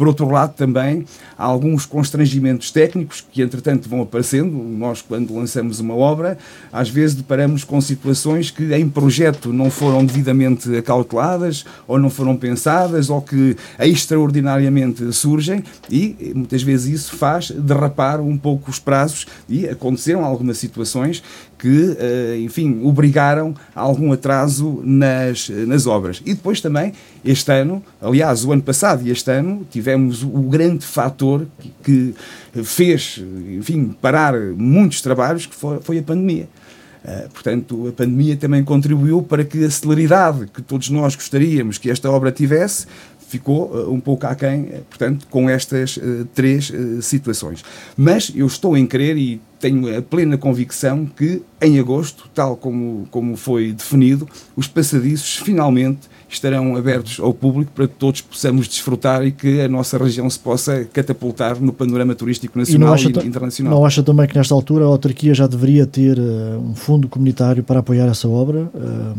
Por outro lado, também há alguns constrangimentos técnicos que, entretanto, vão aparecendo. Nós, quando lançamos uma obra, às vezes deparamos com situações que em projeto não foram devidamente acauteladas ou não foram pensadas ou que extraordinariamente surgem e muitas vezes isso faz derrapar um pouco os prazos e aconteceram algumas situações que, eh, enfim, obrigaram a algum atraso nas, nas obras. E depois também, este ano, aliás, o ano passado e este ano, tivemos o grande fator que, fez, enfim, parar muitos trabalhos, que foi, foi a pandemia. Uh, portanto, a pandemia também contribuiu para que a celeridade que todos nós gostaríamos que esta obra tivesse ficou uh, um pouco aquém, uh, portanto, com estas três situações. Mas eu estou em crer e tenho a plena convicção que em agosto, tal como, como foi definido, os passadiços finalmente estarão abertos ao público para que todos possamos desfrutar e que a nossa região se possa catapultar no panorama turístico nacional e, e internacional. Não acha também que nesta altura a autarquia já deveria ter uh, um fundo comunitário para apoiar essa obra? Uh,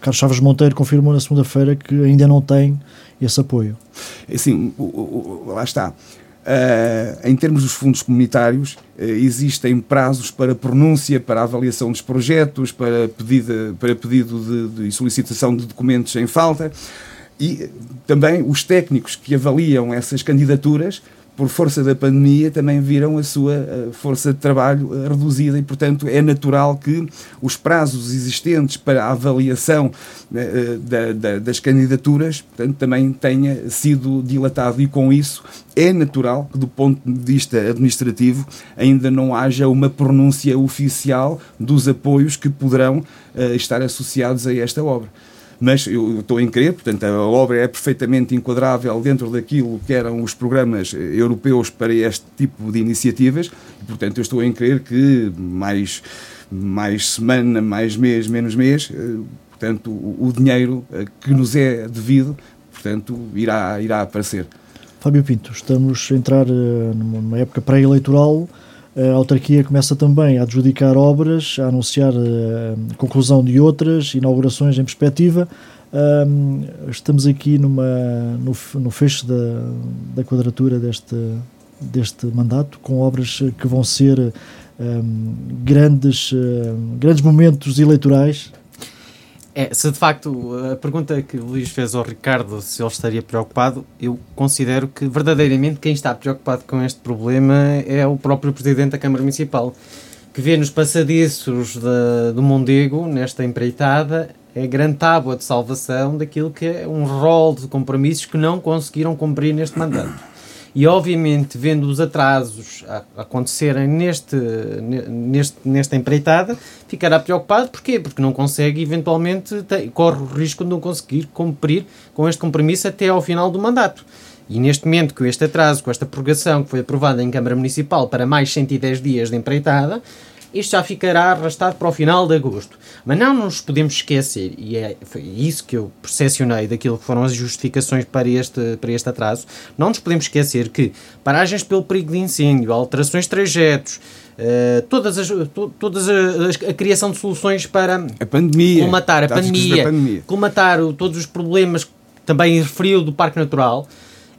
Carlos Chaves Monteiro confirmou na segunda-feira que ainda não tem esse apoio. Sim, lá está. Uh, em termos dos fundos comunitários, uh, existem prazos para pronúncia, para avaliação dos projetos, para, pedido, para pedido de, de solicitação de documentos em falta e também os técnicos que avaliam essas candidaturas por força da pandemia, também viram a sua eh, força de trabalho eh, reduzida e, portanto, é natural que os prazos existentes para a avaliação eh, da, da, das candidaturas portanto, também tenha sido dilatado. E, com isso, é natural que, do ponto de vista administrativo, ainda não haja uma pronúncia oficial dos apoios que poderão estar associados a esta obra mas eu estou em crer, portanto, a obra é perfeitamente enquadrável dentro daquilo que eram os programas europeus para este tipo de iniciativas, e, portanto, eu estou em crer que mais, mais semana, mais mês, menos mês, eh, portanto, o, o dinheiro eh, que nos é devido, portanto, irá, irá aparecer. Fábio Pinto, estamos a entrar eh, numa época pré-eleitoral, a autarquia começa também a adjudicar obras, a anunciar a conclusão de outras, inaugurações em perspectiva. estamos aqui numa, no, no fecho da, da quadratura deste, deste mandato, com obras que vão ser um, grandes, um, grandes momentos eleitorais é, se de facto a pergunta que o Luís fez ao Ricardo se ele estaria preocupado, eu considero que verdadeiramente quem está preocupado com este problema é o próprio Presidente da Câmara Municipal, que vê nos passadiços de, do Mondego, nesta empreitada, a grande tábua de salvação daquilo que é um rol de compromissos que não conseguiram cumprir neste mandato. E obviamente, vendo os atrasos acontecerem neste, neste, nesta empreitada, ficará preocupado. Porquê? Porque não consegue, eventualmente, tem, corre o risco de não conseguir cumprir com este compromisso até ao final do mandato. E neste momento, com este atraso, com esta prorrogação que foi aprovada em Câmara Municipal para mais 110 dias de empreitada, isto já ficará arrastado para o final de agosto. Mas não nos podemos esquecer, e é foi isso que eu percepcionei daquilo que foram as justificações para este, para este atraso, não nos podemos esquecer que paragens pelo perigo de incêndio, alterações de trajetos, Uh, todas as, to, todas as, a criação de soluções para a pandemia, colmatar a pandemia, pandemia, colmatar o, todos os problemas também referiu do Parque Natural,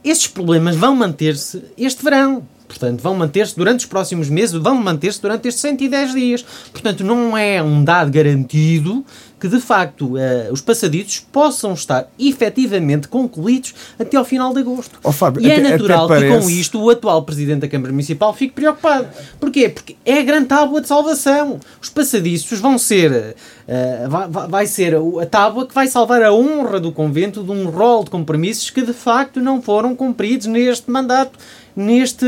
esses problemas vão manter-se este verão. Portanto, vão manter-se durante os próximos meses, vão manter-se durante estes 110 dias. Portanto, não é um dado garantido que de facto uh, os passadiços possam estar efetivamente concluídos até ao final de agosto. Oh, Fábio, e é até, natural até parece... que com isto o atual Presidente da Câmara Municipal fique preocupado. Porquê? Porque é a grande tábua de salvação. Os passadiços vão ser, uh, vai, vai, ser a tábua que vai salvar a honra do convento de um rol de compromissos que de facto não foram cumpridos neste mandato neste,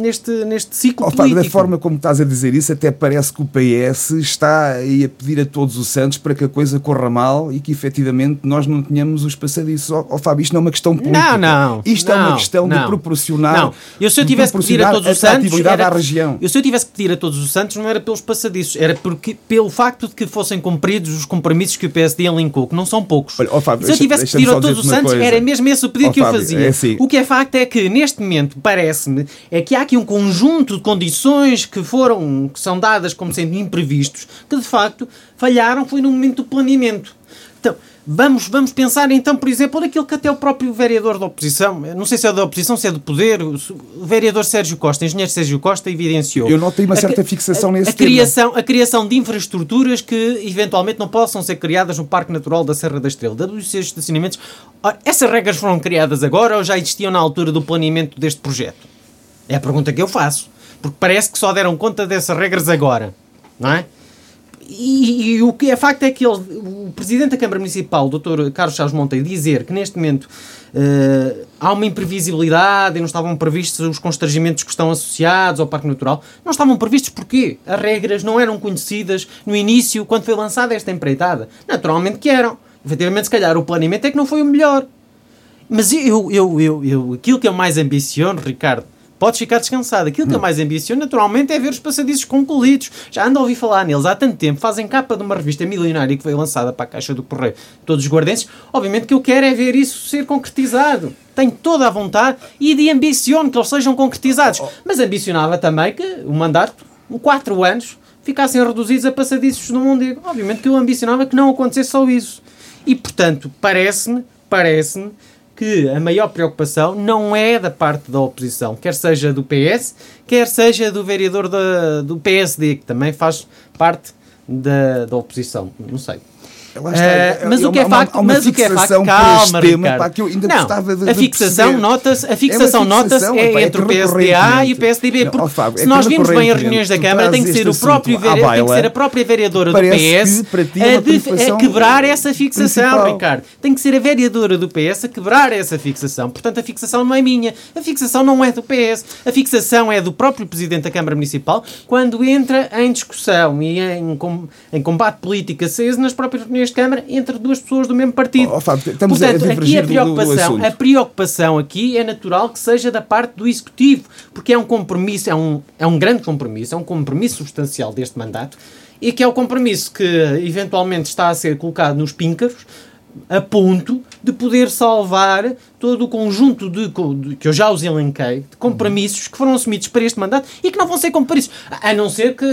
neste, neste ciclo oh, político. Da forma como estás a dizer isso, até parece que o PS está aí a pedir a todos os santos para que a coisa corra mal e que efetivamente nós não tenhamos os passadiços. Ó oh, oh, Fábio, isto não é uma questão política. Não, não. Isto não, é uma questão não, de proporcionar. Não. Eu se eu tivesse que pedir a todos os santos. Era, à região. Eu se eu tivesse que pedir a todos os santos, não era pelos passadiços, era porque, pelo facto de que fossem cumpridos os compromissos que o PSD elencou, que não são poucos. Olha, oh, Fábio, se eu tivesse que pedir a todos os santos, coisa. era mesmo esse o pedido que eu fazia. É assim. O que é facto é que, neste momento, parece-me é que há aqui um conjunto de condições que foram, que são dadas como sendo imprevistos, que de facto falharam, foi no momento do planeamento. Então, vamos, vamos pensar então, por exemplo, naquilo que até o próprio vereador da oposição, não sei se é da oposição, se é do poder, o vereador Sérgio Costa, engenheiro Sérgio Costa, evidenciou. Eu notei uma certa a, fixação nesse a, a criação, a criação de infraestruturas que eventualmente não possam ser criadas no Parque Natural da Serra da Estrela, WC estacionamentos. Essas regras foram criadas agora ou já existiam na altura do planeamento deste projeto? É a pergunta que eu faço. Porque parece que só deram conta dessas regras agora. Não é? E, e, o que é facto é que ele, o Presidente da Câmara Municipal, o Dr. Carlos Chaves Monteiro, dizer que neste momento uh, há uma imprevisibilidade e não estavam previstos os constrangimentos que estão associados ao Parque Natural. Não estavam previstos porquê? As regras não eram conhecidas no início, quando foi lançada esta empreitada. Naturalmente que eram. Efetivamente, se calhar, o planeamento é que não foi o melhor. Mas eu, eu, eu, eu aquilo que eu mais ambiciono, Ricardo, podes ficar descansado. Aquilo que eu mais ambiciono, naturalmente, é ver os passadiços concluídos. Já ando a ouvir falar neles há tanto tempo. Fazem capa de uma revista milionária que foi lançada para a Caixa do Correio todos os guardenses. Obviamente que eu quero é ver isso ser concretizado. Tenho toda a vontade e de ambiciono que eles sejam concretizados. Mas ambicionava também que o mandato, quatro anos, ficassem reduzidos a passadiços no mundo. Obviamente que eu ambicionava que não acontecesse só isso. E, portanto, parece-me, parece-me que a maior preocupação não é da parte da oposição, quer seja do PS, quer seja do vereador da, do PSD, que também faz parte da, da oposição. Não sei. Está, é, mas o que é facto, mas o que é facto, calma, tema, pá, que eu ainda não, de, a fixação nota-se, a fixação é nota-se é, entre o PSDA e o PSDB, porque não, Fábio, se nós vimos bem as reuniões da Câmara, tem que ser o próprio vereador, tem que ser a própria vereadora do PS que a, a, quebrar essa fixação, principal. Ricardo. Tem que ser a vereadora do PS a quebrar essa fixação. Portanto, a fixação não é minha, a fixação não é do PS, a fixação é do próprio presidente da Câmara Municipal quando entra em discussão e em, em combate político aceso nas próprias reuniões neste Câmara entre duas pessoas do mesmo partido. Oh, Fábio, estamos Portanto, a aqui a preocupação, do, do a preocupação aqui é natural que seja da parte do Executivo, porque é um compromisso, é um, é um grande compromisso, é um compromisso substancial deste mandato e que é o compromisso que eventualmente está a ser colocado nos píncaros a ponto de poder salvar todo o conjunto de, de, que eu já os elenquei, de compromissos que foram assumidos para este mandato e que não vão ser compromissos, a não ser que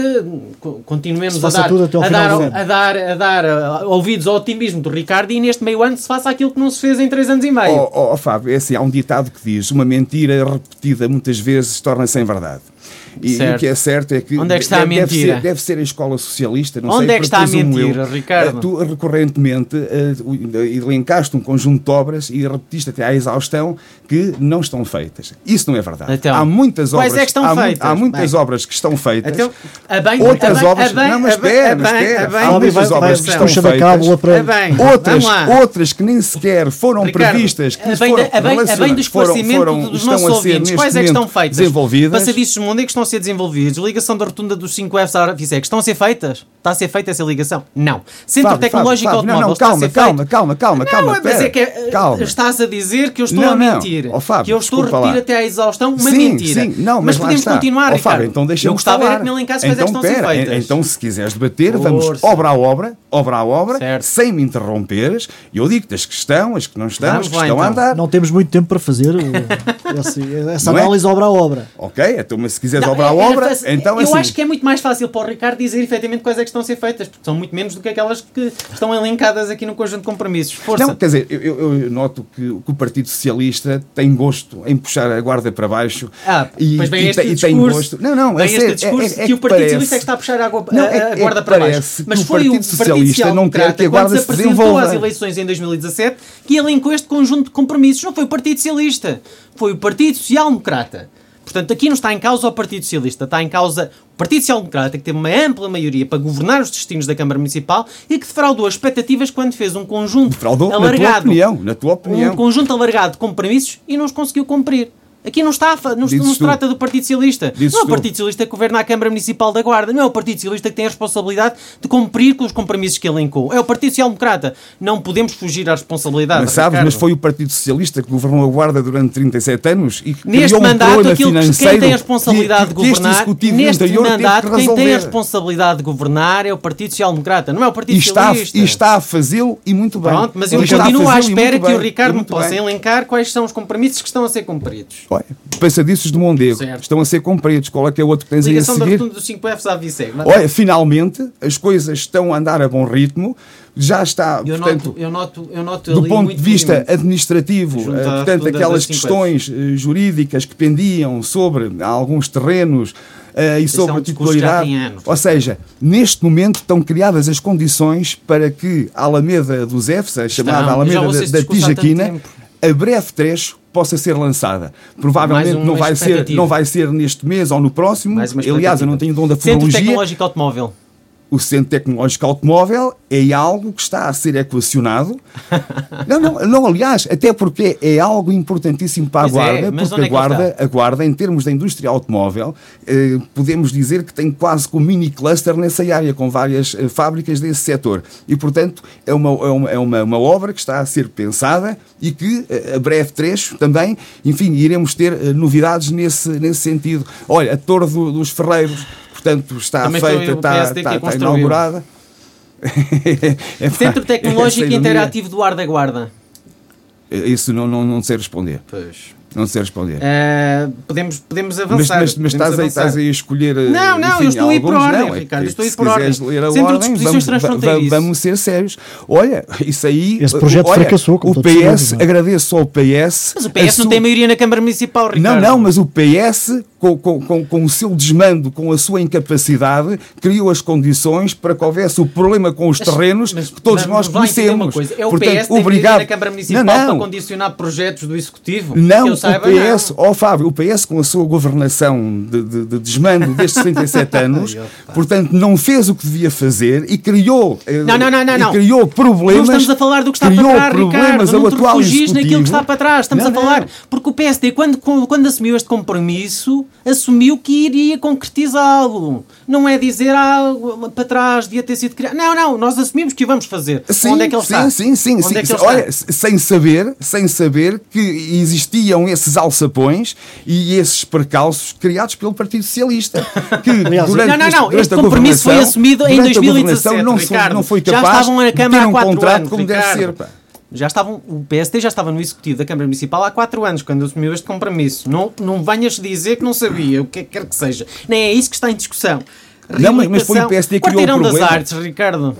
continuemos a dar, a dar, a, dar, a, dar, uh, ouvidos ao otimismo do Ricardo e neste meio ano se faça aquilo que não se fez em três anos e meio. Oh, oh, oh Fábio, é assim, há um ditado que diz uma mentira repetida muitas vezes torna-se em verdade. E, e, o que é certo é que. Onde é que está deve, a mentira? Deve ser, deve ser a escola socialista, não Onde sei, é que está a mentira, eu, Ricardo? Tu recorrentemente uh, elencaste um conjunto de obras e repetiste até à exaustão que não estão feitas. Isso não é verdade. Então, há muitas obras. É que estão há, feitas? Há muitas bem. obras que estão feitas. Então, a bem, outras a bem, obras. Bem, não, mas espera, espera. Há muitas obras que estão feitas. Para... Outras, outras que nem sequer foram Ricardo, previstas. Que a bem, foram, a bem, a bem do esclarecimento dos nossos ouvintes, quais é que estão feitas? Desenvolvidas. Passadiços mundo é que estão a ser desenvolvidos. Ligação da rotunda dos 5Fs à Arafisec estão a ser feitas? Está a ser feita essa ligação? Não. Centro Fábio, Tecnológico Fábio, Automóvel não, não, está calma, a ser calma, feito? calma, calma, calma, não, mas é que é, calma. estás a dizer que eu estou não, a mentir. Oh, Fábio, que eu estou a repetir lá. até à exaustão uma sim, mentira. Sim, não, mas, mas podemos está. continuar, oh, Ricardo. Fábio, então deixa eu gostava falar. era que me elencasse quais então, é que estão a ser feitas. Então, se quiseres debater, vamos obra a obra, obra a obra, certo. sem me interromperes. E eu digo-te as que estão, as que não estão, Vamos as que lá, estão então. a andar. Não temos muito tempo para fazer [laughs] essa, essa é? análise obra a obra. Ok, então, mas se quiseres obra a obra, então Eu assim. acho que é muito mais fácil para o Ricardo dizer efetivamente quais é que estão a ser feitas, porque são muito menos do que aquelas que estão elencadas aqui no conjunto de compromissos. Força. Não, quer dizer, eu, eu noto que, que, o Partido Socialista tem gosto em puxar a guarda para baixo. Ah, e, vem e, este e discurso, tem gosto. Não, não, vem é este discurso é, é, que o Partido parece, Socialista é que está a puxar a, não, é, a guarda para baixo. Mas o foi Partido o Socialista Partido não quer que a quando guarda se desenvolva. às eleições em 2017 que elencou este conjunto de compromissos. Não foi o Partido Socialista, foi o Partido Social Democrata. Portanto, aqui não está em causa o Partido Socialista, está em causa o Partido Social Democrata, que teve uma ampla maioria para governar os destinos da Câmara Municipal e que defraudou as expectativas quando fez um conjunto Defraudou, alargado. na tua opinião, na tua opinião. Um conjunto alargado de compromissos e não os conseguiu cumprir. Aqui não está, não, não se trata do Partido Socialista. Não é o. Partido Socialista que governa a Câmara Municipal da Guarda. Não é o Partido Socialista que tem a responsabilidade de cumprir com os compromissos que elencou. É o Partido Social Democrata. Não podemos fugir à responsabilidade. Mas sabes, mas foi o Partido Socialista que governou a Guarda durante 37 anos e que Neste um mandato, problema aquilo que quem tem a responsabilidade que, de governar, neste mandato, que quem tem a responsabilidade de governar é o Partido Social Democrata, não é o Partido E está, Socialista. e está a fazê-lo e muito bem. Pronto, mas eu continuo à espera que o Ricardo me possa bem. elencar quais são os compromissos que estão a ser cumpridos. Olha, passadiços de Mondego Certo. estão a ser cumpridos. Qual é que é o outro que tens aí a Ligação da seguir? dos 5Fs à Viceg. Olha, finalmente as coisas estão a andar a bom ritmo. Já está, Eu portanto, noto, eu noto, eu noto do ponto de vista administrativo, eh, portanto, aquelas das 5Fs. questões eh, jurídicas que pendiam sobre alguns terrenos eh, e é sobre um a titularidade. Ou seja, neste momento estão criadas as condições para que a Alameda dos Efes, a chamada Alameda da, da Tijaquina, a breve trecho possa ser lançada. Provavelmente não vai, ser, não vai ser neste mês ou no próximo. Aliás, eu não tenho dom da Centro futurologia Tecnológico Automóvel. O Centro Tecnológico Automóvel é algo que está a ser equacionado. [laughs] não, não, não, aliás, até porque é algo importantíssimo para a Pois é, Guarda, mas porque é a ele Guarda, a Guarda, em termos da indústria automóvel, eh, podemos dizer que tem quase que um mini cluster nessa área, com várias eh, fábricas desse setor. E, portanto, é uma, é, uma, é uma, uma obra que está a ser pensada e que, eh, a breve trecho, também, enfim, iremos ter eh, novidades nesse, nesse sentido. Olha, a Torre do- dos Ferreiros, portanto, está Também feita, está, está, a está inaugurada. [laughs] É Centro Tecnológico Interativo do Ar da Guarda. Isso não, não, não sei responder. Pois. Não sei responder. Eh, podemos, podemos avançar. Mas, mas, mas podemos estás, aí, avançar. estás aí a escolher. eh, Não, não, enfim, eu estou a ir por ordem, não, é Ricardo, eu estou a ir se por ordem. quiseres ler a Centro de ordem, Disposições vamos, vamos ser sérios. Olha, isso aí. Esse projeto olha, fracassou, como O PS, é? agradeço ao PS. Mas o PS não sua- tem maioria na Câmara Municipal, Ricardo. Não, não, mas o PS, com, com, com, com o seu desmando, com a sua incapacidade, criou as condições para que houvesse o problema com os Mas- terrenos mas que todos vamos nós conhecemos. É o Portanto, PS obrigado. na Câmara Municipal não, não. para condicionar projetos do Executivo? Não, que eu saiba, o PS, ó Fábio, o PS com a sua governação de, de, de desmando destes 67 [laughs] anos, portanto, não fez o que devia fazer e criou, eh, Não, não, não, não, não. criou problemas. Não estamos a falar do que está para trás, problemas Ricardo. ao Não te atual refugis naquilo que está para trás. Estamos a falar. Porque o PSD, quando, quando assumiu este compromisso, assumiu que iria concretizá-lo. Não é dizer, ah, para trás, devia ter sido criado. Não, não, nós assumimos que o vamos fazer. Sim, Onde é que ele sim, está? Sim, sim, Onde sim. é Olha, sem saber, sem saber que existiam esses alçapões e esses percalços criados pelo Partido Socialista. [laughs] Que durante, Não, não, não, este compromisso foi assumido em durante a 2017, governação não, foi- Ricardo. não foi Já capaz estavam na de ter Câmara há um quatro contrato anos, como deve Ricardo. ser. pá. Já estavam, o PSD já estava no Executivo da Câmara Municipal há 4 anos, quando assumiu este compromisso. Não, não venhas dizer que não sabia, o que quer que seja. Nem é isso que está em discussão. Não, mas- mas foi o PSD que criou o Quarteirão das problema. Artes, Ricardo.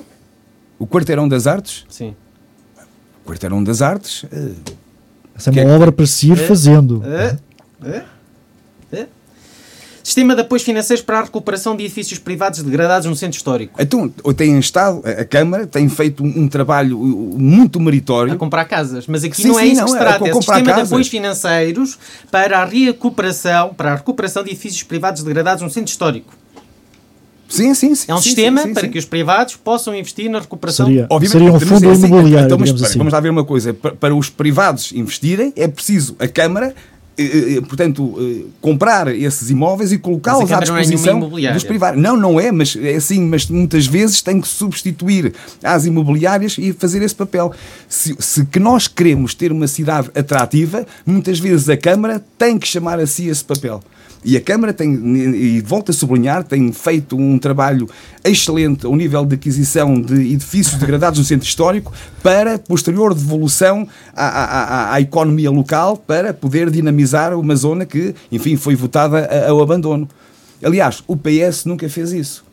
O Quarteirão das Artes? Sim. O Quarteirão das Artes? eh, Essa é uma é- obra para se ir fazendo. É? É? É? Sistema de apoios financeiros para a recuperação de edifícios privados degradados no centro histórico. Então, tem estado, a a Câmara tem feito um, trabalho uh, muito A meritório. comprar casas. Mas aqui Sim, não é sim, isso não, que se é trata. É sistema de casas. apoios financeiros para a recuperação, para a recuperação de edifícios privados degradados no centro histórico. Sim, sim, sim. É um sim, sistema sim, sim, para sim. que os privados possam investir na recuperação. Seria, Obviamente, seria um fundo é assim, imobiliário, então, mas assim. Vamos lá ver uma coisa. Para, para os privados investirem, é preciso a Câmara, portanto, eh, comprar esses imóveis e colocá-los a à é disposição imobiliária. dos privados. Não, não é, mas é assim, mas muitas vezes tem que substituir às imobiliárias e fazer esse papel. Se, se que nós queremos ter uma cidade atrativa, muitas vezes a Câmara tem que chamar a si esse papel. E a Câmara tem, e volto a sublinhar, tem feito um trabalho excelente ao nível de aquisição de edifícios degradados no centro histórico para posterior devolução à, à, à- economia local para poder dinamizar uma zona que, enfim, foi votada ao abandono. Aliás, o PS nunca fez isso.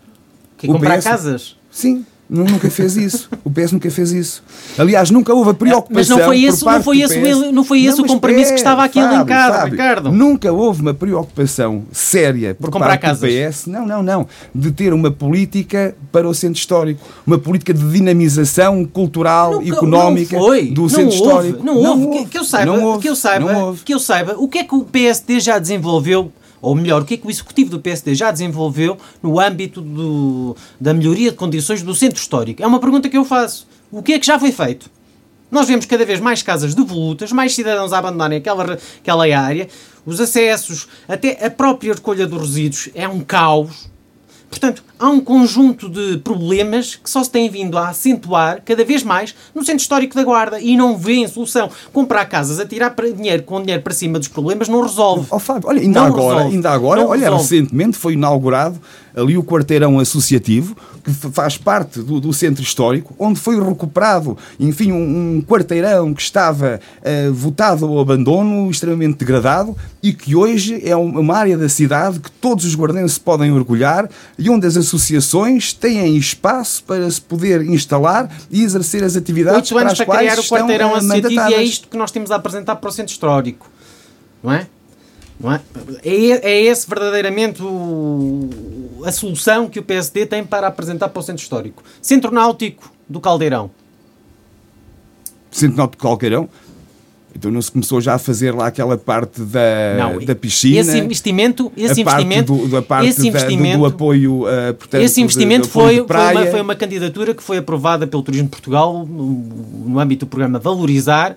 Que comprar PS... casas? Sim, Nunca fez isso. O PS nunca fez isso. Aliás, nunca houve a preocupação. Mas não foi esse, não foi esse, o, não foi esse não, o compromisso que estava aqui Fábio, elencado, Fábio, Ricardo. Nunca houve uma preocupação séria por parte casas. do PS, não, não, não, de ter uma política para o centro histórico, uma política de dinamização cultural, e económica do centro houve, histórico. Não houve, não houve. Que, que eu saiba, que eu saiba, que eu saiba, o que é que o PSD já desenvolveu ou melhor, o que é que o Executivo do PSD já desenvolveu no âmbito do, da melhoria de condições do centro histórico? É uma pergunta que eu faço. O que é que já foi feito? Nós vemos cada vez mais casas devolutas, mais cidadãos a abandonarem aquela, aquela área, os acessos, até a própria recolha dos resíduos é um caos. Portanto, há um conjunto de problemas que só se têm vindo a acentuar cada vez mais no centro histórico da Guarda e não vêem solução. Comprar casas, atirar para dinheiro com dinheiro para cima dos problemas não resolve. Oh, Fábio, olha, ainda não agora, resolve. ainda agora, não olha, resolve. recentemente foi inaugurado ali o quarteirão associativo, que faz parte do, do centro histórico, onde foi recuperado, enfim, um, um quarteirão que estava uh, votado ao abandono, extremamente degradado, e que hoje é uma área da cidade que todos os guardenses podem orgulhar e onde as associações têm espaço para se poder instalar e exercer as atividades Oito anos para, para criar o quarteirão associativo e é isto que nós temos a apresentar para o centro histórico, não é? Não é? É, é esse verdadeiramente o, a solução que o PSD tem para apresentar para o centro histórico. Centro Náutico do Caldeirão. Centro Náutico do Caldeirão? Então não se começou já a fazer lá aquela parte da, não, da piscina? Esse investimento, esse investimento, do, da parte esse investimento, da, do, do, apoio, uh, portanto, esse investimento foi, foi, uma, foi uma candidatura que foi aprovada pelo Turismo de Portugal no, no âmbito do programa Valorizar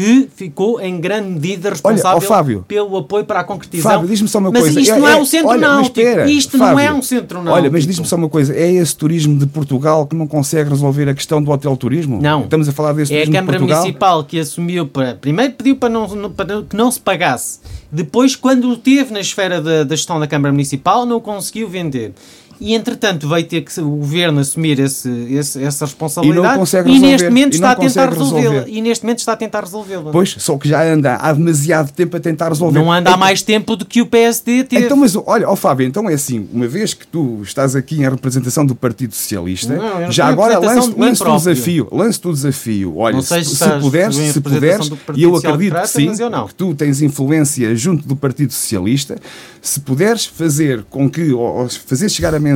que ficou em grande medida responsável Olha, Fábio, pelo apoio para a concretização. Fábio, diz-me só uma mas coisa. Isto é, não é, um centro olha, náutico. Espera, isto Fábio, não é um centro náutico. Olha, mas diz-me só uma coisa. É esse turismo de Portugal que não consegue resolver a questão do hotel turismo? Não. Estamos a falar desse é turismo É a Câmara Municipal que assumiu para... Primeiro pediu para, não, para que não se pagasse. Depois, quando teve na esfera da, da gestão da Câmara Municipal, não conseguiu vender e entretanto vai ter que o governo assumir esse, esse essa responsabilidade e, e neste momento está a tentar resolvê-la e neste momento está a tentar resolvê-la. Pois, só que já anda há demasiado tempo a tentar resolver. Não anda há mais tempo do que o PSD teve. Então, mas olha, ó Fábio, então é assim, uma vez que tu estás aqui em representação do Partido Socialista, não, já agora lance o desafio, lance o desafio. Olha, se, se, se puderes, se puderes, e eu acredito que sim, que tu tens influência junto do Partido Socialista, se puderes fazer com que, ou, ou fazer chegar a mensagem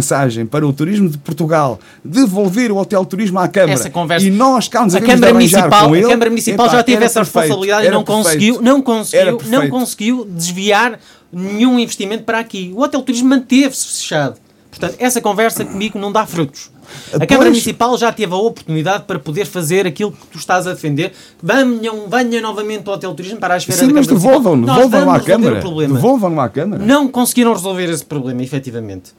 para o turismo de Portugal, devolver o Hotel Turismo à Câmara essa conversa, e nós cá nos a Câmara Municipal, com ele, a Câmara Municipal já teve essa perfeito, responsabilidade e não conseguiu, não conseguiu, não conseguiu desviar nenhum investimento para aqui. O Hotel Turismo manteve-se fechado. Portanto, essa conversa comigo não dá frutos. A pois. Câmara Municipal já teve a oportunidade para poder fazer aquilo que tu estás a defender. Venham, venha novamente ao Hotel Turismo para a esfera Sim, da mas devolvam, devolvam à Câmara. Devolvam à Câmara. Não conseguiram resolver esse problema, efetivamente.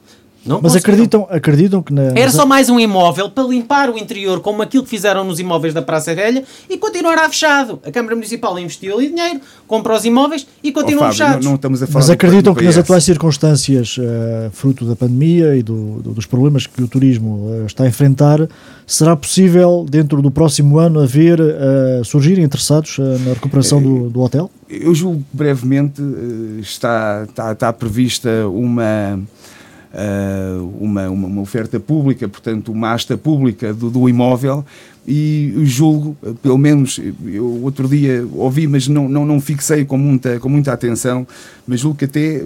Não Mas acreditam, acreditam que na... Era só mais um imóvel para limpar o interior, como aquilo que fizeram nos imóveis da Praça Velha, e continuará fechado. A Câmara Municipal investiu ali dinheiro, comprou os imóveis e continuam oh, fechados. Não, não estamos a falar Mas acreditam que nas atuais circunstâncias, uh, fruto da pandemia e do, do, dos problemas que o turismo uh, está a enfrentar, será possível, dentro do próximo ano, haver, uh, surgirem interessados na recuperação do, do hotel? Eu julgo que brevemente está, está, está prevista uma uma, uma, uma, oferta pública, portanto, uma asta pública do, do imóvel e julgo, pelo menos, eu outro dia ouvi, mas não, não, não fixei com muita, com muita atenção, mas julgo que até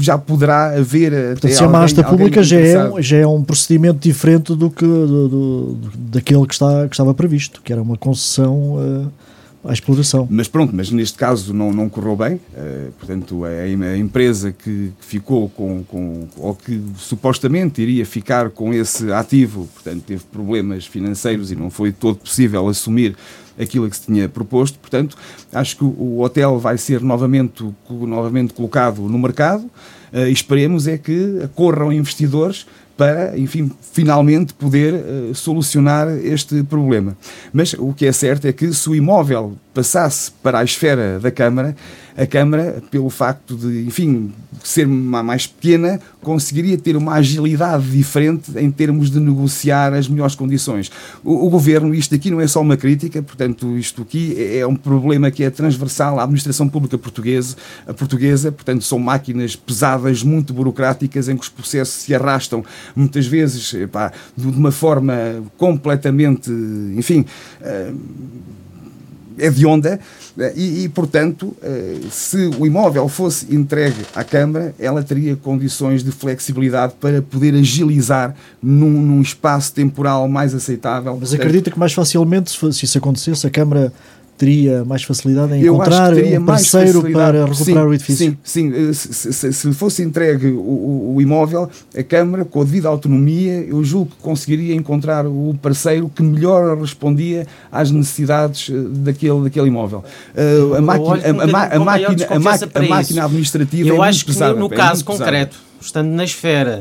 já poderá haver. Portanto, se é uma asta pública já é, já é um procedimento diferente do que do, do, daquele que, está, que estava previsto, que era uma concessão. Uh à exploração. Mas pronto, mas neste caso não, não correu bem, uh, portanto a, a, empresa que ficou com, com, ou que supostamente iria ficar com esse ativo, portanto teve problemas financeiros e não foi todo possível assumir aquilo que se tinha proposto, portanto acho que o hotel vai ser novamente, novamente colocado no mercado uh, e esperemos é que corram investidores para, enfim, finalmente poder uh, solucionar este problema. Mas o que é certo é que se o imóvel passasse para a esfera da Câmara, a Câmara, pelo facto de, enfim, ser mais pequena, conseguiria ter uma agilidade diferente em termos de negociar as melhores condições. O, o Governo, isto aqui não é só uma crítica, portanto, isto aqui é, é um problema que é transversal à administração pública portuguesa, a portuguesa, portanto, são máquinas pesadas, muito burocráticas, em que os processos se arrastam, muitas vezes, epá, de uma forma completamente, enfim, uh, hedionda e, e, portanto, eh, se o imóvel fosse entregue à Câmara, ela teria condições de flexibilidade para poder agilizar num, num espaço temporal mais aceitável. Mas acredita que mais facilmente, se isso acontecesse, a Câmara teria mais facilidade em encontrar um parceiro para recuperar sim, o edifício? Sim, sim. Eh, se, se, se fosse entregue o, o, imóvel, a Câmara, com a devida autonomia, eu julgo que conseguiria encontrar o parceiro que melhor respondia às necessidades eh, daquele, daquele imóvel. Uh, a, máquina, a, a, a, máquina, a, máquina, a máquina administrativa eu é acho muito pesada. Que no, no é caso concreto, estando na esfera,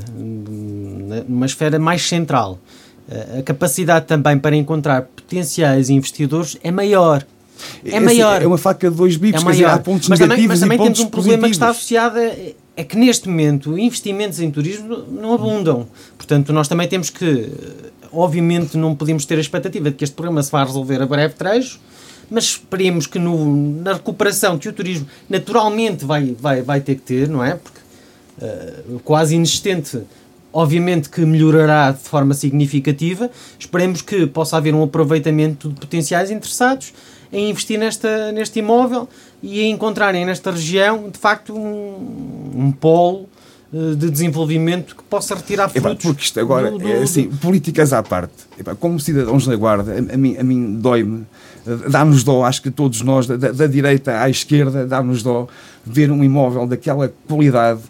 numa esfera mais central, a capacidade também para encontrar potenciais investidores é maior. É, maior. É uma faca de dois bicos, é quer dizer, há pontos mas negativos também, mas também temos um problema que está associado a, é que neste momento investimentos em turismo não abundam. Portanto, nós também temos que, obviamente, não podemos ter a expectativa de que este problema se vá resolver a breve trecho, mas esperemos que no, na recuperação que o turismo naturalmente vai, vai, vai ter que ter, não é? Porque uh, quase inexistente obviamente que melhorará de forma significativa. Esperemos que possa haver um aproveitamento de potenciais interessados em investir nesta, neste imóvel e a encontrarem nesta região, de facto, um, um polo eh, de desenvolvimento que possa retirar frutos. Epá, porque isto agora, do, do, é assim, políticas à parte, Epá, como cidadãos da Guarda, a, a mim, a mim dói-me, dá-nos dó, acho que todos nós, da, da direita à esquerda, dá-nos dó ver um imóvel daquela qualidade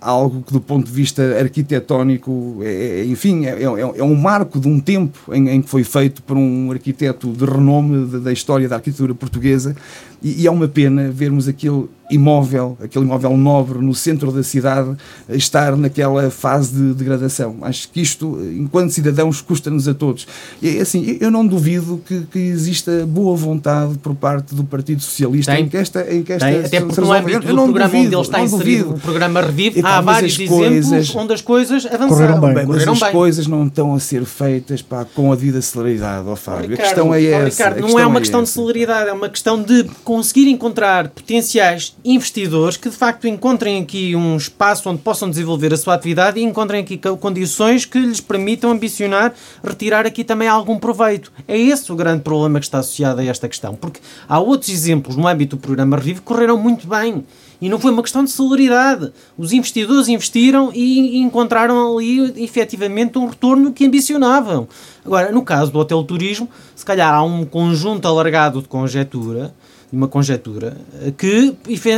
algo que do ponto de vista arquitetónico, é, é enfim, é, é, é, um marco de um tempo em, em, que foi feito por um arquiteto de renome da história da arquitetura portuguesa e, e é uma pena vermos aquele imóvel, aquele imóvel nobre no centro da cidade, estar naquela fase de degradação. Acho que isto, enquanto cidadãos, custa-nos a todos. E assim, eu não duvido que, que exista boa vontade por parte do Partido Socialista tem, em que esta. Em que esta tem, até porque no âmbito do programa duvido, onde ele está inserido, o programa Revive, há vários exemplos coisas, onde as coisas avançaram. Correram bem. bem mas as bem. coisas não estão a ser feitas pá, com a devida celeridade, ó Fábio. Ricardo, a questão é essa. Ricardo, não é uma é questão essa. de celeridade, é uma questão de conseguir encontrar potenciais investidores que de facto encontrem aqui um espaço onde possam desenvolver a sua atividade e encontrem aqui condições que lhes permitam ambicionar retirar aqui também algum proveito. É esse o grande problema que está associado a esta questão, porque há outros exemplos no âmbito do programa Revive que correram muito bem. E não foi uma questão de celeridade. Os investidores investiram e encontraram ali efetivamente um retorno que ambicionavam. Agora, no caso do Hotel Turismo, se calhar há um conjunto alargado de conjetura uma conjetura que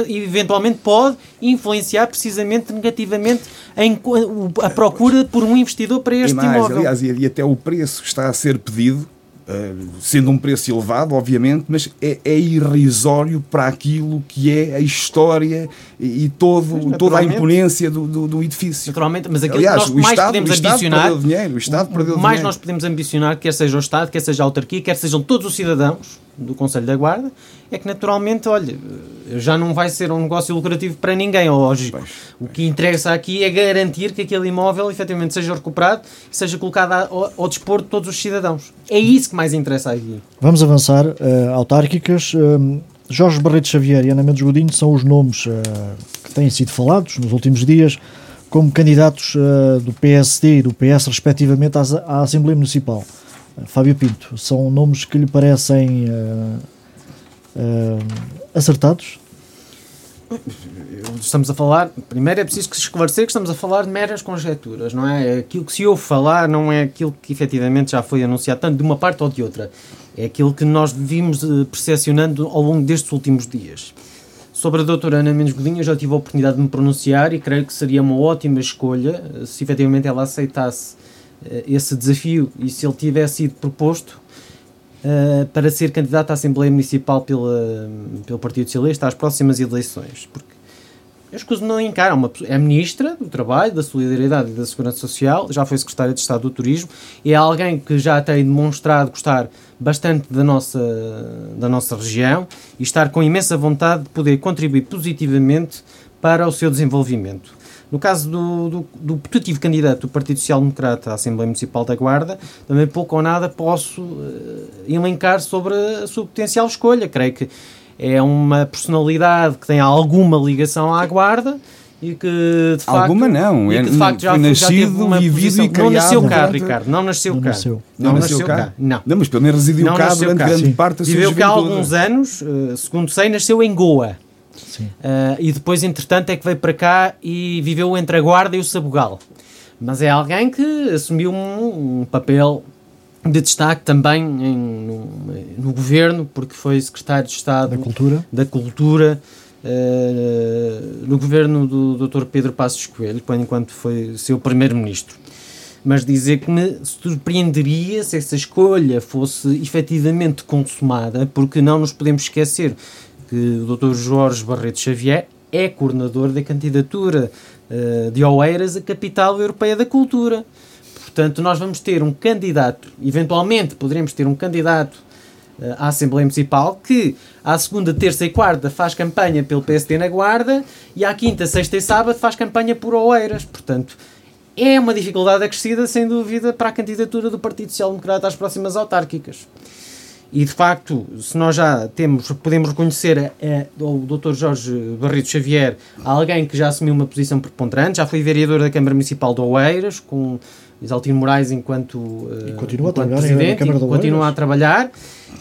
eventualmente pode influenciar precisamente negativamente em a procura por um investidor para este e mais, imóvel. Aliás, e até o preço que está a ser pedido sendo um preço elevado, obviamente, mas é, é, irrisório para aquilo que é a história e, e todo, toda a imponência do, do, do, edifício. Naturalmente, mas aquilo Aliás, que nós mais Estado, podemos o Estado ambicionar. Perdeu dinheiro, o Estado perdeu mais dinheiro. nós podemos ambicionar, quer seja o Estado, quer seja a autarquia, quer sejam todos os cidadãos do Conselho da Guarda, é que naturalmente, olha, já não vai ser um negócio lucrativo para ninguém, lógico. Pois, o que interessa aqui é garantir que aquele imóvel efetivamente seja recuperado e seja colocado ao, ao dispor de todos os cidadãos. É isso que mais interessa aqui. Vamos avançar. Uh, autárquicas. Uh, Jorge Barreto Xavier e Ana Mendes Godinho são os nomes uh, que têm sido falados nos últimos dias como candidatos do PSD e do PS, respectivamente, à, à Assembleia Municipal. Fábio Pinto, são nomes que lhe parecem uh, uh, acertados? Estamos a falar, primeiro é preciso que se esclarecer que estamos a falar de meras conjecturas, não é? Aquilo que se ouve falar não é aquilo que efetivamente já foi anunciado, tanto de uma parte ou de outra. É aquilo que nós vimos uh, percepcionando ao longo destes últimos dias. Sobre a doutora Ana Mendes Godinho, eu já tive a oportunidade de me pronunciar e creio que seria uma ótima escolha se efetivamente ela aceitasse esse desafio e se ele tivesse sido proposto uh, para ser candidato à Assembleia Municipal pela, pelo Partido Socialista às próximas eleições. Porque Eu escuso não encara, uma, é ministra do Trabalho, da Solidariedade e da Segurança Social, já foi secretária de Estado do Turismo, e é alguém que já tem demonstrado gostar bastante da nossa, da nossa região e estar com imensa vontade de poder contribuir positivamente para o seu desenvolvimento. No caso do, do, do putativo candidato do Partido Social Democrata à Assembleia Municipal da Guarda, também pouco ou nada posso uh, elencar sobre a sua potencial escolha. Creio que é uma personalidade que tem alguma ligação à Guarda e que de facto, alguma não, é, de facto já, nascido, já vivido posição, e criado. Não nasceu cá, Ricardo, não nasceu não cá. Nasceu. Não, não, nasceu, cá. cá. Não. não, mas pelo menos residiu não cá durante cá. grande Sim. parte da sua Viveu cá há alguns anos, uh, segundo sei, nasceu em Goa. Uh, e depois, entretanto, é que veio para cá e viveu entre a Guarda e o Sabugal. Mas é alguém que assumiu um, um papel de destaque também em, no, no, governo, porque foi secretário de Estado da Cultura, da Cultura uh, no governo do Dr. Pedro Passos Coelho, quando, enquanto foi seu primeiro-ministro. Mas dizer que me surpreenderia se essa escolha fosse efetivamente consumada, porque não nos podemos esquecer que o Dr. Jorge Barreto Xavier é coordenador da candidatura uh, de Oeiras à Capital Europeia da Cultura. Portanto, nós vamos ter um candidato, eventualmente poderemos ter um candidato uh, à Assembleia Municipal que à segunda, terça e quarta faz campanha pelo PSD na Guarda e à quinta, sexta e sábado faz campanha por Oeiras. Portanto, é uma dificuldade acrescida, sem dúvida, para a candidatura do Partido Social Democrata às próximas autárquicas. E de facto, se nós já temos, podemos reconhecer a, a, o Dr. Jorge Barreto Xavier, alguém que já assumiu uma posição preponderante, já foi vereador da Câmara Municipal de Oeiras, com Isaltino Moraes enquanto, uh, continua enquanto a presidente, e continua a trabalhar.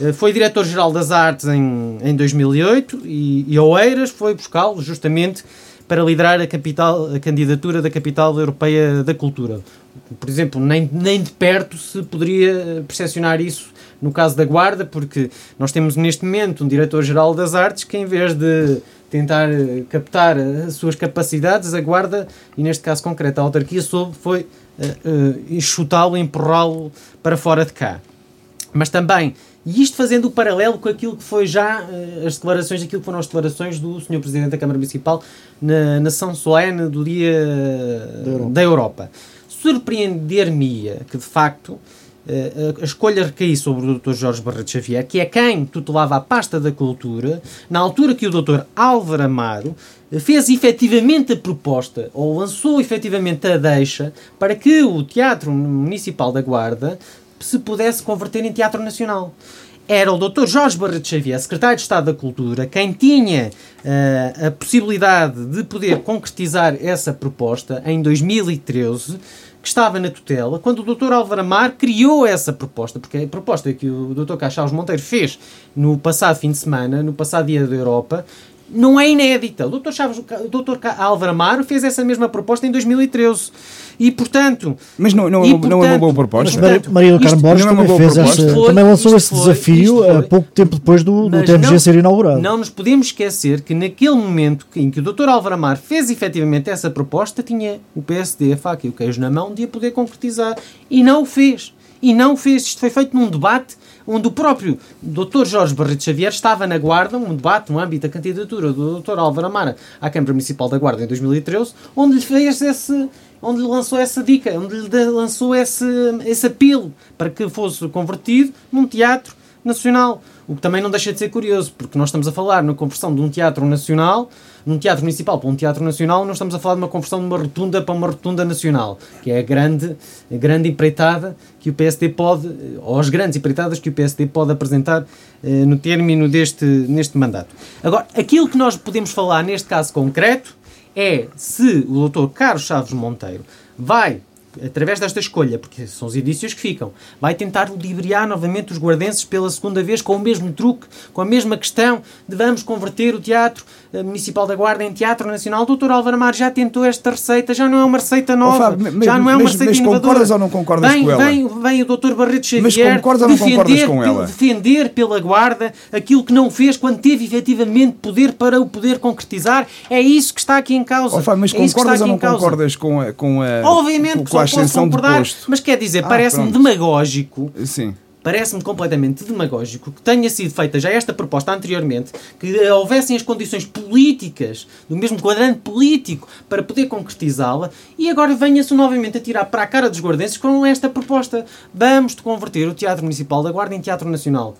Uh, foi diretor-geral das artes em, em 2008 e, e Oeiras foi buscá-lo justamente para liderar a, capital, a candidatura da capital europeia da cultura. Por exemplo, nem, nem de perto se poderia percepcionar isso no caso da Guarda, porque nós temos neste momento um diretor-geral das artes que, em vez de tentar captar as suas capacidades, a Guarda, e neste caso concreto a autarquia, soube foi uh, uh, chutá-lo, empurrá-lo para fora de cá. Mas também, e isto fazendo o paralelo com aquilo que foi já uh, as declarações, aquilo que foram as declarações do Sr. Presidente da Câmara Municipal na, na São Solene do Dia da Europa. Da Europa. Surpreender-me-ia que, de facto, a escolha recair sobre o Dr. Jorge Barreto Xavier, que é quem tutelava a pasta da cultura, na altura que o Dr. Álvaro Amaro fez efetivamente a proposta, ou lançou efetivamente a deixa, para que o Teatro Municipal da Guarda se pudesse converter em Teatro Nacional. Era o Dr. Jorge Barreto Xavier, secretário de Estado da Cultura, quem tinha uh, a possibilidade de poder concretizar essa proposta em 2013 que estava na tutela, quando o Dr. Álvaro Amar criou essa proposta, porque a proposta que o Dr. Caixaus Monteiro fez no passado fim de semana, no passado dia da Europa, não é inédita. O Dr. Chaves, o Dr. Álvaro Amaro fez essa mesma proposta em 2013. E, portanto... Mas não, não, e, portanto, não é uma boa proposta. Mas portanto, Maria do Carmo Borges é também, fez essa, foi, também lançou esse foi, desafio há pouco tempo depois do, do TMG não, ser inaugurado. Não nos podemos esquecer que naquele momento em que o Dr. Álvaro Amaro fez efetivamente essa proposta, tinha o PSD, a faca e o queijo na mão de a poder concretizar. E não o fez. E não o fez. Isto foi feito num debate onde o próprio Dr. Jorge Barreto Xavier estava na Guarda, um debate no âmbito da candidatura do Dr. Álvaro Amara à Câmara Municipal da Guarda em 2013, onde lhe fez esse onde lhe lançou essa dica, onde lhe lançou esse, esse apelo para que fosse convertido num teatro nacional. O que também não deixa de ser curioso, porque nós estamos a falar na conversão de um teatro nacional, num teatro municipal para um teatro nacional, nós estamos a falar de uma conversão de uma rotunda para uma rotunda nacional, que é a grande, a grande empreitada que o PSD pode, ou as grandes empreitadas que o PSD pode apresentar eh, no término deste neste mandato. Agora, aquilo que nós podemos falar neste caso concreto é se o Dr. Carlos Chaves Monteiro vai através desta escolha, porque são os indícios que ficam, vai tentar ludibriar novamente os guardenses pela segunda vez com o mesmo truque, com a mesma questão de vamos converter o Teatro eh, Municipal da Guarda em Teatro Nacional. O Dr. Álvaro Amar já tentou esta receita, já não é uma receita nova, oh, Fábio, já não é uma mas, receita mas inovadora. concordas ou não concordas vem, com ela? Vem, vem o Dr. Barreto Xavier mas concordas ou não concordas com ela? defender pela Guarda aquilo que não fez quando teve efetivamente poder para o poder concretizar. É isso que está aqui em causa. Oh, Fábio, mas é concordas ou não concordas com a, com a, Obviamente, com a concordar, de posto? Mas quer dizer, ah, parece-me demagógico. Sim parece-me completamente demagógico que tenha sido feita já esta proposta anteriormente, que houvessem as condições políticas, do mesmo quadrante político, para poder concretizá-la, e agora venha-se novamente a tirar para a cara dos guardenses com esta proposta. Vamos converter o Teatro Municipal da Guarda em Teatro Nacional.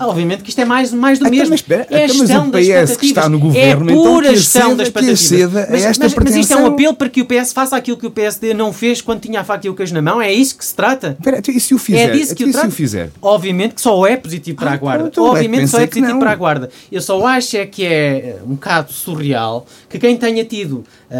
Obviamente que isto é mais, mais do Até mesmo. mas, espera, é a até mas gestão o PS que está no governo, é então pura que gestão das expectativas. mas, esta mas, mas isto é um apelo para que o PS faça aquilo que o PSD não fez quando tinha a faca e o queijo na mão? É isso que se trata? Espera, então, e se o fizer? É disso que Então, o e se o trata? fizer? Obviamente que só é positivo para Ah, a guarda. então, então, é que Obviamente só é positivo para a guarda. Eu só acho é que é eh, um bocado surreal que quem tenha tido a,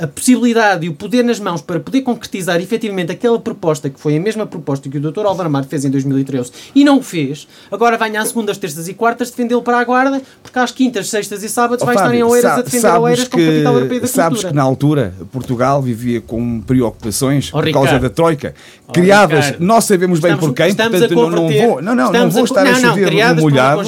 a- a possibilidade e o poder nas mãos para poder concretizar efetivamente aquela proposta que foi a mesma proposta que o Dr. Álvaro Amaro fez em 2013 e não o fez, agora venha às segundas, terças e quartas defendê-lo para a guarda, porque às quintas, sextas e sábados Ó, vai estar em Fábio, Oeiras a defender Oeiras como capital europeia da Sabes cultura. que na altura Portugal vivia com preocupações Ó, por causa Ricardo. da Troika, criadas, Ricardo. nós sabemos bem Estamos- por quem, portanto a não, não vou, não, não, não vou a- estar a não, não, chover no molhado.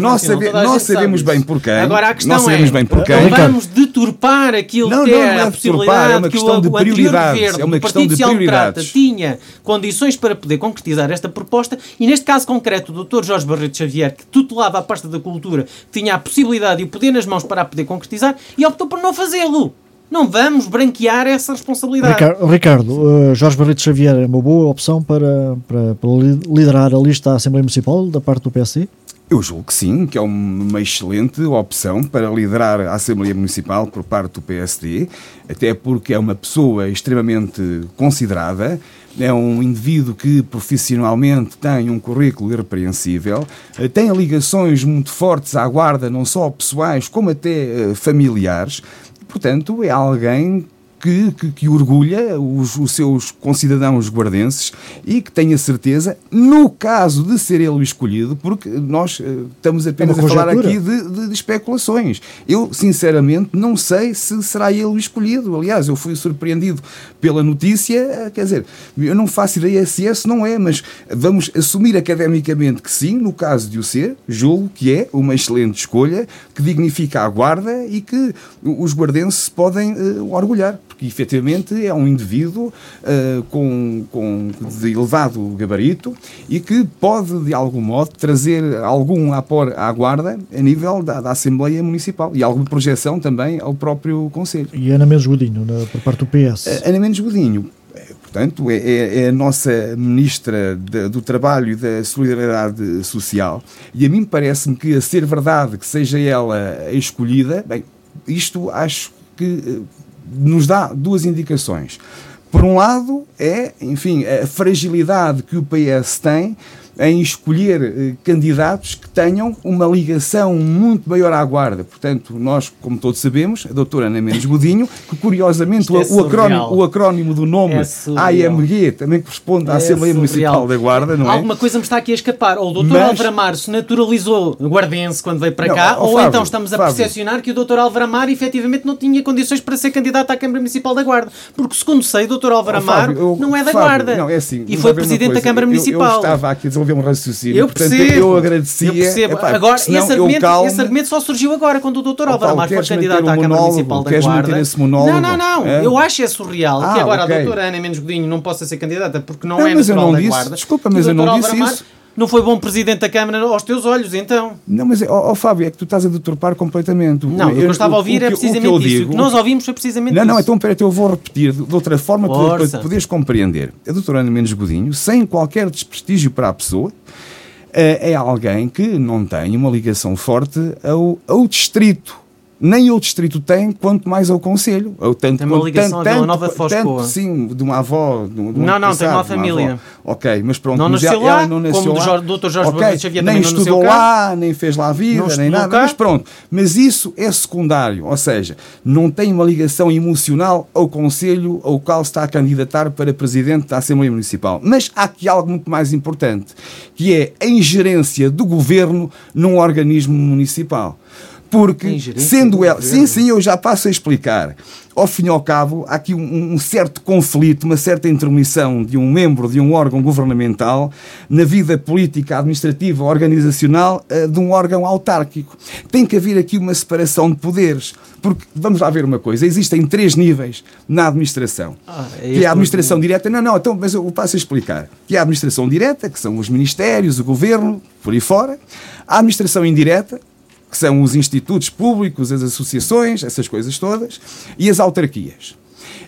Nós, sabe- a nós sabe sabemos disso. bem por quem. Agora a questão nós sabemos é, bem por quem. vamos deturpar aquilo Não, que não, é a possibilidade é uma que questão de prioridades, governo é uma questão de prioridades. tinha condições para poder concretizar esta proposta e neste caso concreto o Dr. Jorge Barreto Xavier, que tutelava a pasta da cultura, tinha a possibilidade e o poder nas mãos para a poder concretizar e optou por não fazê-lo. Não vamos branquear essa responsabilidade. Ricardo, Ricardo, eh, Jorge Barreto Xavier é uma boa opção para, para, para li- liderar a lista à Assembleia Municipal da parte do PSD? Eu julgo que sim, que é uma excelente opção para liderar a Assembleia Municipal por parte do PSD, até porque é uma pessoa extremamente considerada, é um indivíduo que profissionalmente tem um currículo irrepreensível, eh, tem ligações muito fortes à guarda, não só pessoais como até eh, familiares, portanto é alguém que, que, que orgulha os, os seus concidadãos guardenses e que tenha certeza, no caso de ser ele o escolhido, porque nós eh, estamos apenas É a falar aqui de, de- de especulações. Eu, sinceramente, não sei se será ele o escolhido. Aliás, eu fui surpreendido pela notícia, eh, quer dizer, eu não faço ideia se esse não é, mas vamos assumir academicamente que sim, no caso de o ser, julgo que é uma excelente escolha, que dignifica a guarda e que os guardenses se podem eh, orgulhar porque efetivamente é um indivíduo eh, com, com de elevado gabarito e que pode, de algum modo, trazer algum apor à guarda a nível da, da Assembleia Municipal e alguma projeção também ao próprio Conselho. E Ana Mendes Godinho, na- por parte do PS. Ana Mendes Godinho, eh, portanto, é, é- é a nossa Ministra da- do Trabalho e da Solidariedade Social, e a mim parece-me que, a ser verdade que seja ela a escolhida, bem, isto acho que eh, nos dá duas indicações. Por um lado, é, enfim, a fragilidade que o PS tem em escolher eh, candidatos que tenham uma ligação muito maior à guarda. Portanto, nós, como todos sabemos, a doutora Ana Mendes Godinho, que curiosamente é o, acrónimo, o acrónimo do nome É. AMG também corresponde à É Assembleia surreal. Municipal da Guarda, não é? Alguma coisa me está aqui a escapar. Ou o Dr. Mas- Álvaro Amaro se naturalizou guardense quando veio para Não, cá, ou Fábio, então estamos a Fábio. percepcionar que o Dr. Álvaro Amaro efetivamente não tinha condições para ser candidato à Câmara Municipal da Guarda. Porque, segundo sei, o Dr. Álvaro Fábio, eu- não é da Guarda. Não, é assim, e foi Presidente da. Câmara Eu- Municipal. Eu, estava aqui a um raciocínio. Eu portanto, percebo. eu agradecia. Eu percebo. Epá, Agora, senão esse argumento, calmo. esse argumento só surgiu agora, quando o Dr. Álvaro Amaro foi candidato à Câmara? Municipal da Queres Guarda. manter esse monólogo? Não, não, não. É? Eu acho é surreal Ah, que agora ok. a doutora Ana Mendes Godinho não possa ser candidata porque não, Não, é natural não da disse. Guarda. Desculpa, mas eu não disse isso. Não foi bom Presidente da Câmara aos teus olhos, então. Não, mas, ó, ó, Fábio, é que tu estás a deturpar completamente. Não, o que eu estava a ouvir é que- o que eu precisamente isso. digo- O que nós ouvimos foi precisamente Não, isso. não, então peraí, eu vou repetir de outra forma para, Força. para poderes compreender. A doutora Ana Mendes Godinho, sem qualquer desprestígio para a pessoa, eh, é alguém que não tem uma ligação forte ao, ao distrito. Nem o distrito tem, quanto mais ao Conselho. Ou tanto, Tem uma quanto- ligação tanto, a Vila Nova Foscoa. sim, de uma avó. De, um- de um Não, não, tem passado, uma de família. avó. Ok, mas pronto. Não nasceu lá, não nasceu como o lá. Jorge- Dr. Jorge Ok, Barreto Xavier nem estudou lá, nem fez lá a vida, Não nem nada. cá. Mas pronto, mas isso é secundário, ou seja, não tem uma ligação emocional ao Conselho ao qual está a candidatar para Presidente da Assembleia Municipal. Mas há aqui algo muito mais importante, que é a ingerência do Governo num organismo municipal. Porque, sendo ela. Sim, sim, eu já passo a explicar. Ao fim e ao cabo, há aqui um, um, certo conflito, uma certa intermissão de um membro de um órgão governamental na vida política, administrativa, organizacional uh, de um órgão autárquico. Tem que haver aqui uma separação de poderes. Porque, vamos lá ver uma coisa, existem três níveis na administração. Ah, é que é a administração direta. Não, não, então, mas eu passo a explicar. Que é a administração direta, que são os ministérios, o governo, por aí fora. A administração indireta, que são os institutos públicos, as associações, essas coisas todas, e as autarquias.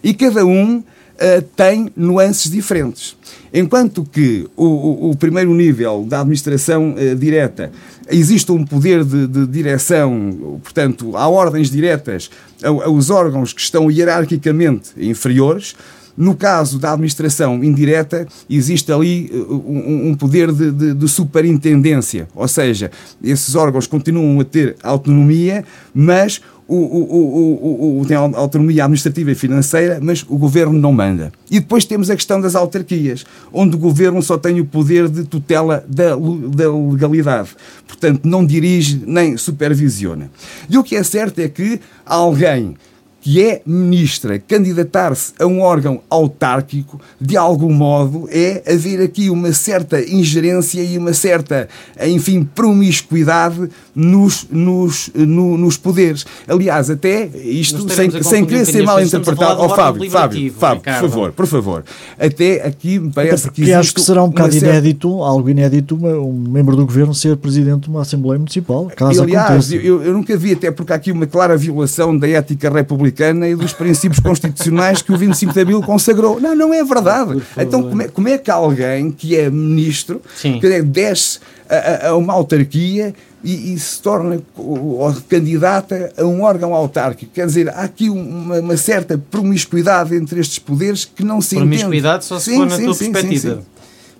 E cada um uh, tem nuances diferentes. Enquanto que o, o, o primeiro nível da administração uh, direta existe um poder de, de, direção, portanto, há ordens diretas aos órgãos que estão hierarquicamente inferiores, no caso da administração indireta, existe ali uh, um, um poder de, de, de, superintendência, ou seja, esses órgãos continuam a ter autonomia, mas o, o, o, tem autonomia administrativa e financeira, mas o governo não manda. E depois temos a questão das autarquias, onde o governo só tem o poder de tutela da, da legalidade. Portanto, não dirige nem supervisiona. E o que é certo é que alguém que é ministra, candidatar-se a um órgão autárquico, de algum modo, é haver aqui uma certa ingerência e uma certa, enfim, promiscuidade nos, nos, no, nos poderes. Aliás, até isto, sem, sem querer ser mal interpretado. Oh, Fábio, Fábio, Fábio, por favor, por favor. Até aqui me parece até que. acho que será um bocado inédito, algo inédito, um membro do governo ser presidente de uma Assembleia Municipal. Caso aliás, eu, eu nunca vi, até porque há aqui uma clara violação da ética republicana republicana e dos princípios constitucionais que o 25 de Abril consagrou. Não, não é verdade. Então, como é, como é que alguém que é ministro, Sim. que é, desce a, a, uma autarquia e, e, se torna candidata a um órgão autárquico. Quer dizer, há aqui uma, uma certa promiscuidade entre estes poderes que não se promiscuidade entende. Promiscuidade só se sim, for na sim, tua sim, perspectiva.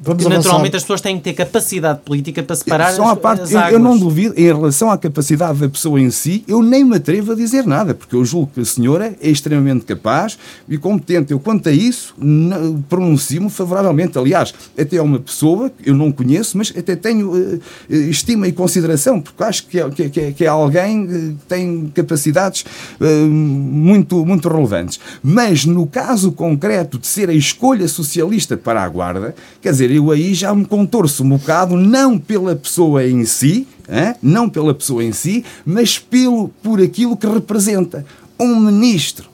Vamos Porque naturalmente as pessoas têm que ter capacidade política para separar São as, parte, as águas. Eu, eu não duvido, em relação à capacidade da pessoa em si, eu nem me atrevo a dizer nada, porque eu julgo que a senhora é extremamente capaz e competente. Eu, quanto a isso, pronuncio-me favoravelmente. Aliás, até é uma pessoa que eu não conheço, mas até tenho uh, estima e consideração, porque acho que é, que, é, que é alguém que tem capacidades uh, muito, muito relevantes. Mas no caso concreto de ser a escolha socialista para a Guarda, quer dizer, eu aí já me contorço um bocado, não pela pessoa em si, hein? não pela pessoa em si, mas pelo, por aquilo que representa. Um ministro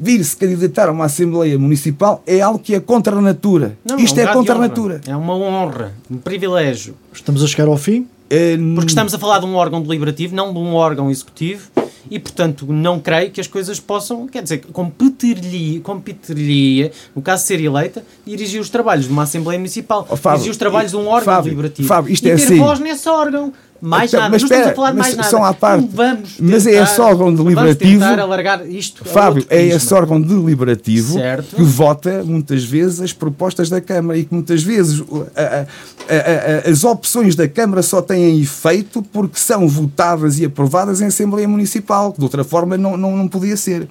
vir-se candidatar a uma Assembleia Municipal é algo que é contra a natura. Não, Isto é, um é contra a natura. É uma honra, um privilégio. Estamos a chegar ao fim? É, Porque estamos a falar de um órgão deliberativo, não de um órgão executivo e, portanto, não creio que as coisas possam, quer dizer, competir-lhe, competir no caso de ser eleita, dirigir os trabalhos de uma Assembleia Municipal, oh, Fábio, dirigir os trabalhos de um órgão Fábio, deliberativo Fábio, isto e é ter assim. voz nesse órgão. Mais então, nada, mas, não estamos a falar de mais nada. São à parte. vamos tentar, mas é esse órgão deliberativo. Vamos alargar isto. Fábio, é esse órgão deliberativo certo. que vota muitas vezes as propostas da Câmara e que muitas vezes a, a, a, as opções da Câmara só têm efeito porque são votadas e aprovadas em Assembleia Municipal, que de outra forma não, não, não podia ser.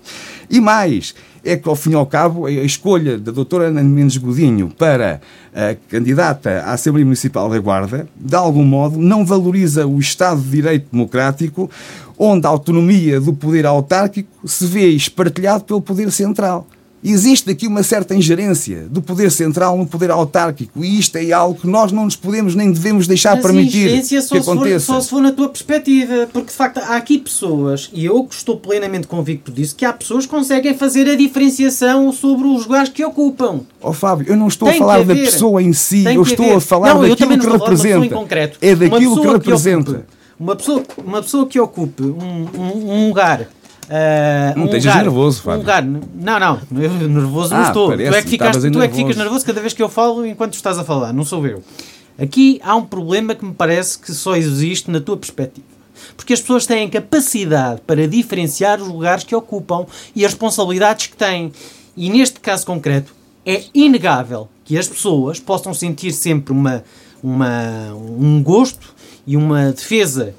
E mais, é que, ao fim e ao cabo, a escolha da doutora Ana Mendes Godinho para a candidata à Assembleia Municipal da Guarda, de algum modo, não valoriza o Estado de Direito Democrático, onde a autonomia do poder autárquico se vê espartilhado pelo poder central. Existe aqui uma certa ingerência do poder central no poder autárquico e isto é algo que nós não nos podemos nem devemos deixar Mas permitir que só aconteça. Se for, só se for na tua perspectiva, porque de facto há aqui pessoas, e eu estou plenamente convicto disso, que há pessoas que conseguem fazer a diferenciação sobre os lugares que ocupam. Oh Fábio, eu não estou Tem a falar da pessoa em si, eu estou haver. a falar não, daquilo que representa. Concreto. É daquilo que representa. Que ocupe, uma, pessoa, uma pessoa que ocupe um, um, um lugar Uh, não um estejas nervoso, Fábio. Um lugar, não, não, eu nervoso ah, não estou. Parece, tu é, que ficas, tu é que ficas nervoso cada vez que eu falo enquanto estás a falar, não sou eu. Aqui há um problema que me parece que só existe na tua perspectiva. Porque as pessoas têm capacidade para diferenciar os lugares que ocupam e as responsabilidades que têm. E neste caso concreto, é inegável que as pessoas possam sentir sempre uma, uma, um gosto e uma defesa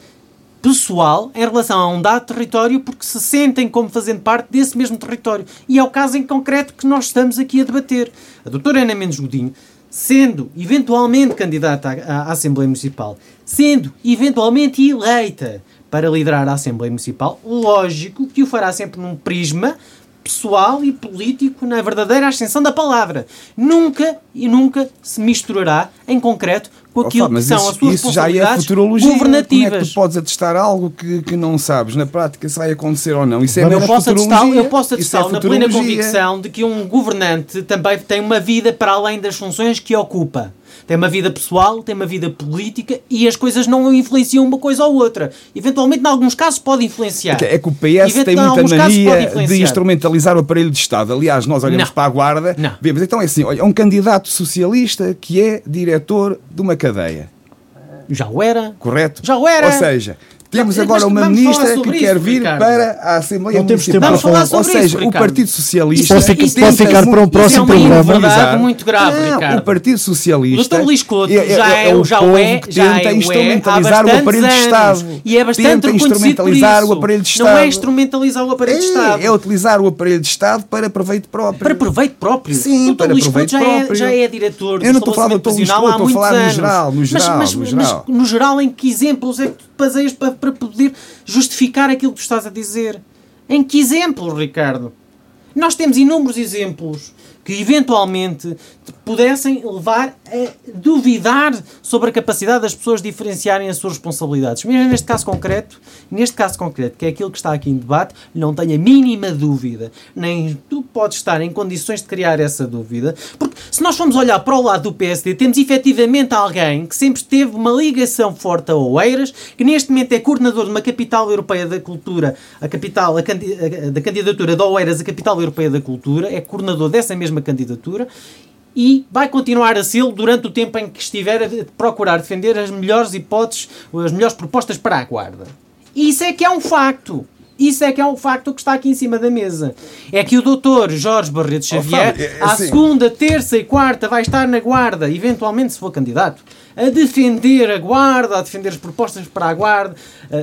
pessoal em relação a um dado território porque se sentem como fazendo parte desse mesmo território. E é o caso em concreto que nós estamos aqui a debater. A doutora Ana Mendes Godinho, sendo eventualmente candidata à, à Assembleia Municipal, sendo eventualmente eleita para liderar a Assembleia Municipal, lógico que o fará sempre num prisma pessoal e político na verdadeira ascensão da palavra. Nunca e nunca se misturará em concreto com aquilo oh, que são isso, as suas isso já é futurologia. governativas. Como é que tu podes atestar algo que, que não sabes na prática se vai acontecer ou não? Isso é eu posso atestar, eu posso atestar é na plena convicção de que um governante também tem uma vida para além das funções que ocupa tem uma vida pessoal, tem uma vida política e as coisas não influenciam uma coisa ou outra. Eventualmente, em alguns casos, pode influenciar. É que o PS tem muita mania de instrumentalizar o aparelho de Estado. Aliás, nós olhamos não. para a Guarda, não. vemos, então é assim, olha, é um candidato socialista que é diretor de uma cadeia. Já o era. Correto? Já o era. Ou seja, temos agora uma ministra que quer vir Ricardo. para a Assembleia não Municipal. Vamos falar sobre Ou seja, isso, o Partido Socialista. Isso pode ficar, pode ficar para um próximo isso é programa. verdade muito grave, não, Ricardo. O Partido Socialista. O Dr. Luís Couto é, é, já é, é o já povo é, que já tenta é, instrumentalizar o aparelho de Estado. E é bastante tenta instrumentalizar o aparelho de Estado. Não é instrumentalizar o aparelho de Estado. É utilizar o aparelho de Estado para proveito próprio. Para proveito próprio. Sim, para proveito próprio. Já é diretor Eu não estou a falar do Dr. Luís Couto, estou a falar no geral. No geral, mas no geral, em que exemplos é que tu baseias para poder justificar aquilo que tu estás a dizer. Em que exemplo, Ricardo? Nós temos inúmeros exemplos que eventualmente pudessem levar a duvidar sobre a capacidade das pessoas diferenciarem as suas responsabilidades. Mesmo neste caso concreto, neste caso concreto, que é aquilo que está aqui em debate, não tenho a mínima dúvida, nem tu podes estar em condições de criar essa dúvida, porque se nós formos olhar para o lado do PSD, temos efetivamente alguém que sempre teve uma ligação forte a Oeiras, que neste momento é coordenador de uma capital europeia da cultura, a capital a, a, da candidatura de Oeiras, a capital europeia da cultura, é coordenador dessa mesma candidatura e vai continuar a ser durante o tempo em que estiver a procurar defender as melhores hipóteses, as melhores propostas para a guarda. Isso é que é um facto. Isso é que é um facto que está aqui em cima da mesa. É que o doutor Jorge Barreto Xavier, oh, Fábio, é, é à segunda, terça e quarta, vai estar na guarda, eventualmente se for candidato, a defender a guarda, a defender as propostas para a guarda,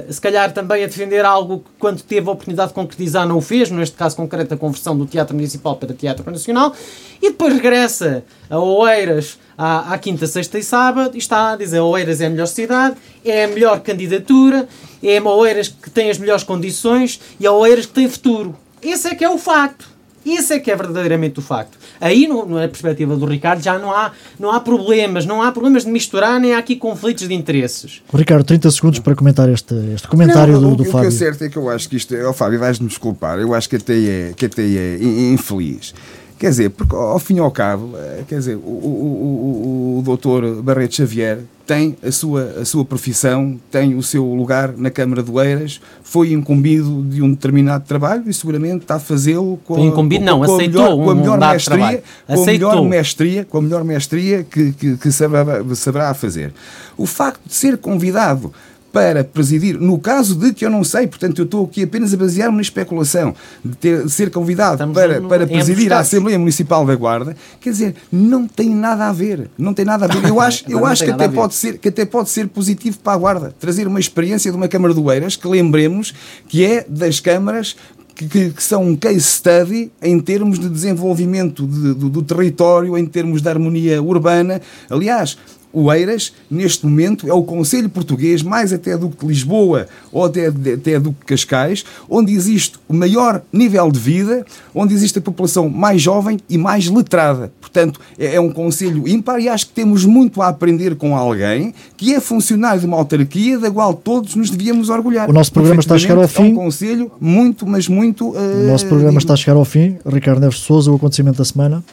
se calhar também a defender algo que, quando teve a oportunidade de concretizar, não o fez, neste caso concreto, a conversão do Teatro Municipal para Teatro Nacional, e depois regressa a Oeiras à, à quinta, sexta e sábado e está a dizer Oeiras é a melhor cidade, é a melhor candidatura, é a Oeiras que tem as melhores condições e a Oeiras que tem futuro. Esse é que é o facto. Isso é que é verdadeiramente o facto. Aí, no, na perspectiva do Ricardo, já não há, não há problemas, não há problemas de misturar, nem há aqui conflitos de interesses. Ricardo, 30 segundos para comentar este, este comentário não, do, do o, Fábio. O que é certo é que eu acho que isto, oh, Fábio, vais-me desculpar, eu acho que até é, que até é infeliz. Quer dizer, porque ao fim e ao cabo, eh, quer dizer, o, o, o, o doutor Barreto Xavier tem a sua, a sua profissão, tem o seu lugar na Câmara de Oeiras, foi incumbido de um determinado trabalho e seguramente está a fazê-lo com, incumbido, com, não, com, aceitou a melhor, com a melhor um mestria, com a melhor mestria, com a melhor mestria que, que, que saberá, saberá fazer. O facto de ser convidado para presidir, no caso de que eu não sei, portanto eu estou aqui apenas a basear-me na especulação, de, ter, de ser convidado para, no, para presidir a Assembleia Municipal da Guarda, quer dizer, não tem nada a ver, não tem nada a ver. Eu [laughs] acho, eu acho que, até pode ser, que até pode ser positivo para a Guarda, trazer uma experiência de uma Câmara de Oeiras, que lembremos que é das câmaras que, que, que, são um case study em termos de desenvolvimento de, do, do, território, em termos de harmonia urbana. Aliás, Oeiras, neste momento, é o Conselho Português, mais até do que Lisboa ou até, até do que Cascais, onde existe o maior nível de vida, onde existe a população mais jovem e mais letrada. Portanto, é, é um Conselho ímpar e acho que temos muito a aprender com alguém que é funcionário de uma autarquia da qual todos nos devíamos orgulhar. O nosso programa está a chegar ao fim. É um Conselho muito, mas muito. Uh, o nosso programa está a chegar ao fim. Ricardo Neves Souza, o acontecimento da semana.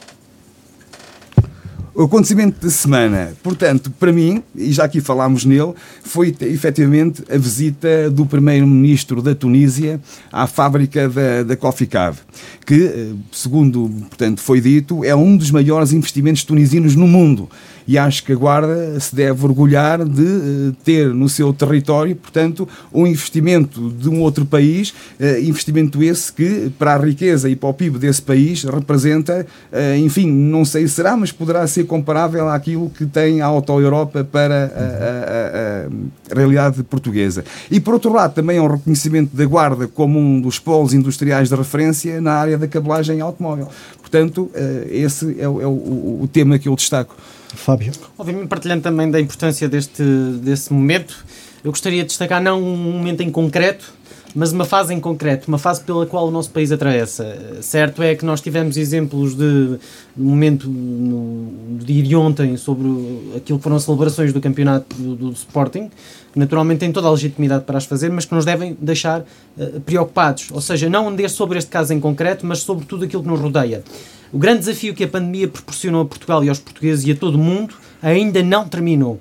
O acontecimento da semana, portanto, para mim, e já aqui falámos nele, foi efetivamente a visita do primeiro-ministro da Tunísia à fábrica da, da Coffee Cave, que, eh, segundo portanto, foi dito, é um dos maiores investimentos tunisinos no mundo e acho que a Guarda se deve orgulhar de uh, ter no seu território, portanto, um investimento de um outro país, uh, investimento esse que, para a riqueza e para o PIB desse país, representa, uh, enfim, não sei se será, mas poderá ser comparável àquilo que tem a Auto-Europa para a, a, a, realidade portuguesa. E, por outro lado, também é um reconhecimento da Guarda como um dos polos industriais de referência na área da cabelagem automóvel. Portanto, esse é é o tema que eu destaco. Fábio. Obviamente, partilhando também da importância deste, desse momento, eu gostaria de destacar não um momento em concreto, mas uma fase em concreto, uma fase pela qual o nosso país atravessa. Certo é que nós tivemos exemplos de, momento no dia de ontem sobre aquilo que foram as celebrações do campeonato do, do Sporting, que naturalmente têm toda a legitimidade para as fazer, mas que nos devem deixar uh, preocupados. Ou seja, não sobre este caso em concreto, mas sobre tudo aquilo que nos rodeia. O grande desafio que a pandemia proporcionou a Portugal e aos portugueses e a todo o mundo ainda não terminou.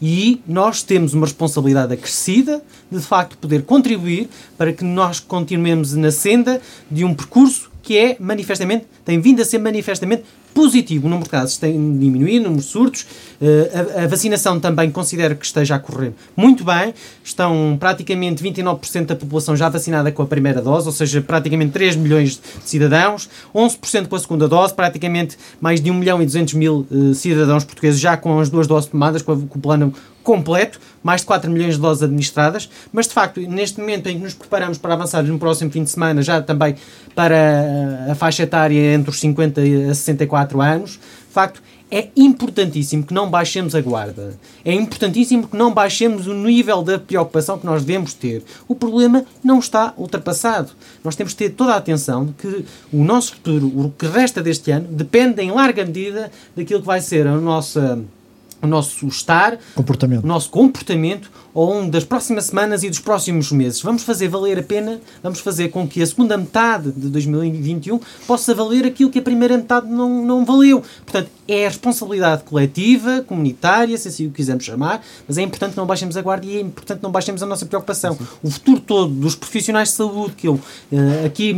E nós temos uma responsabilidade acrescida de, de facto, poder contribuir para que nós continuemos na senda de um percurso que é manifestamente, tem vindo a ser manifestamente positivo. O número de casos tem diminuído, o número de surtos. Uh, a, vacinação também considero que esteja a correr muito bem. Estão praticamente 29% da população já vacinada com a primeira dose, ou seja, praticamente 3 milhões de cidadãos, 11% com a segunda dose, praticamente mais de 1 milhão e 200 mil uh, cidadãos portugueses já com as duas doses tomadas, com, com o plano completo, mais de 4 milhões de doses administradas, mas de facto, neste momento em que nos preparamos para avançar no próximo fim de semana, já também para a faixa etária entre os 50 a 64 anos, de facto, é importantíssimo que não baixemos a guarda. É importantíssimo que não baixemos o nível da preocupação que nós devemos ter. O problema não está ultrapassado. Nós temos de ter toda a atenção de que o nosso futuro, o que resta deste ano, depende em larga medida daquilo que vai ser a nossa o nosso estar, comportamento. o nosso comportamento ao longo das próximas semanas e dos próximos meses. Vamos fazer valer a pena, vamos fazer com que a segunda metade de 2021 possa valer aquilo que a primeira metade não, não valeu. Portanto, é a responsabilidade coletiva, comunitária, se assim o quisermos chamar, mas é importante que não baixemos a guarda e é importante que não baixemos a nossa preocupação. O futuro todo dos profissionais de saúde que eu uh, aqui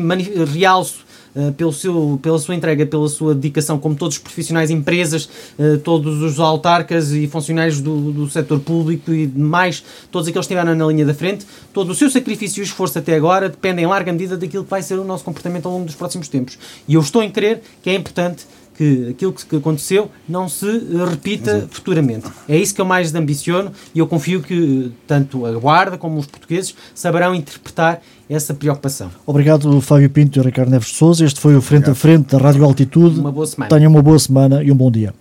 realço pelo seu, pela sua entrega, pela sua dedicação, como todos os profissionais, empresas, uh, todos os autarcas e funcionários do, do setor público e demais, todos aqueles que estiveram na linha da frente, todo o seu sacrifício e esforço até agora dependem em larga medida daquilo que vai ser o nosso comportamento ao longo dos próximos tempos. E eu estou em crer que é importante que aquilo que aconteceu não se repita Exato. futuramente. É isso que eu mais ambiciono e eu confio que tanto a Guarda como os portugueses saberão interpretar essa preocupação. Obrigado, Fábio Pinto e Ricardo Neves de Souza. Este foi o Frente Obrigado. a Frente da Rádio Altitude. Uma boa semana. Tenha uma boa semana e um bom dia.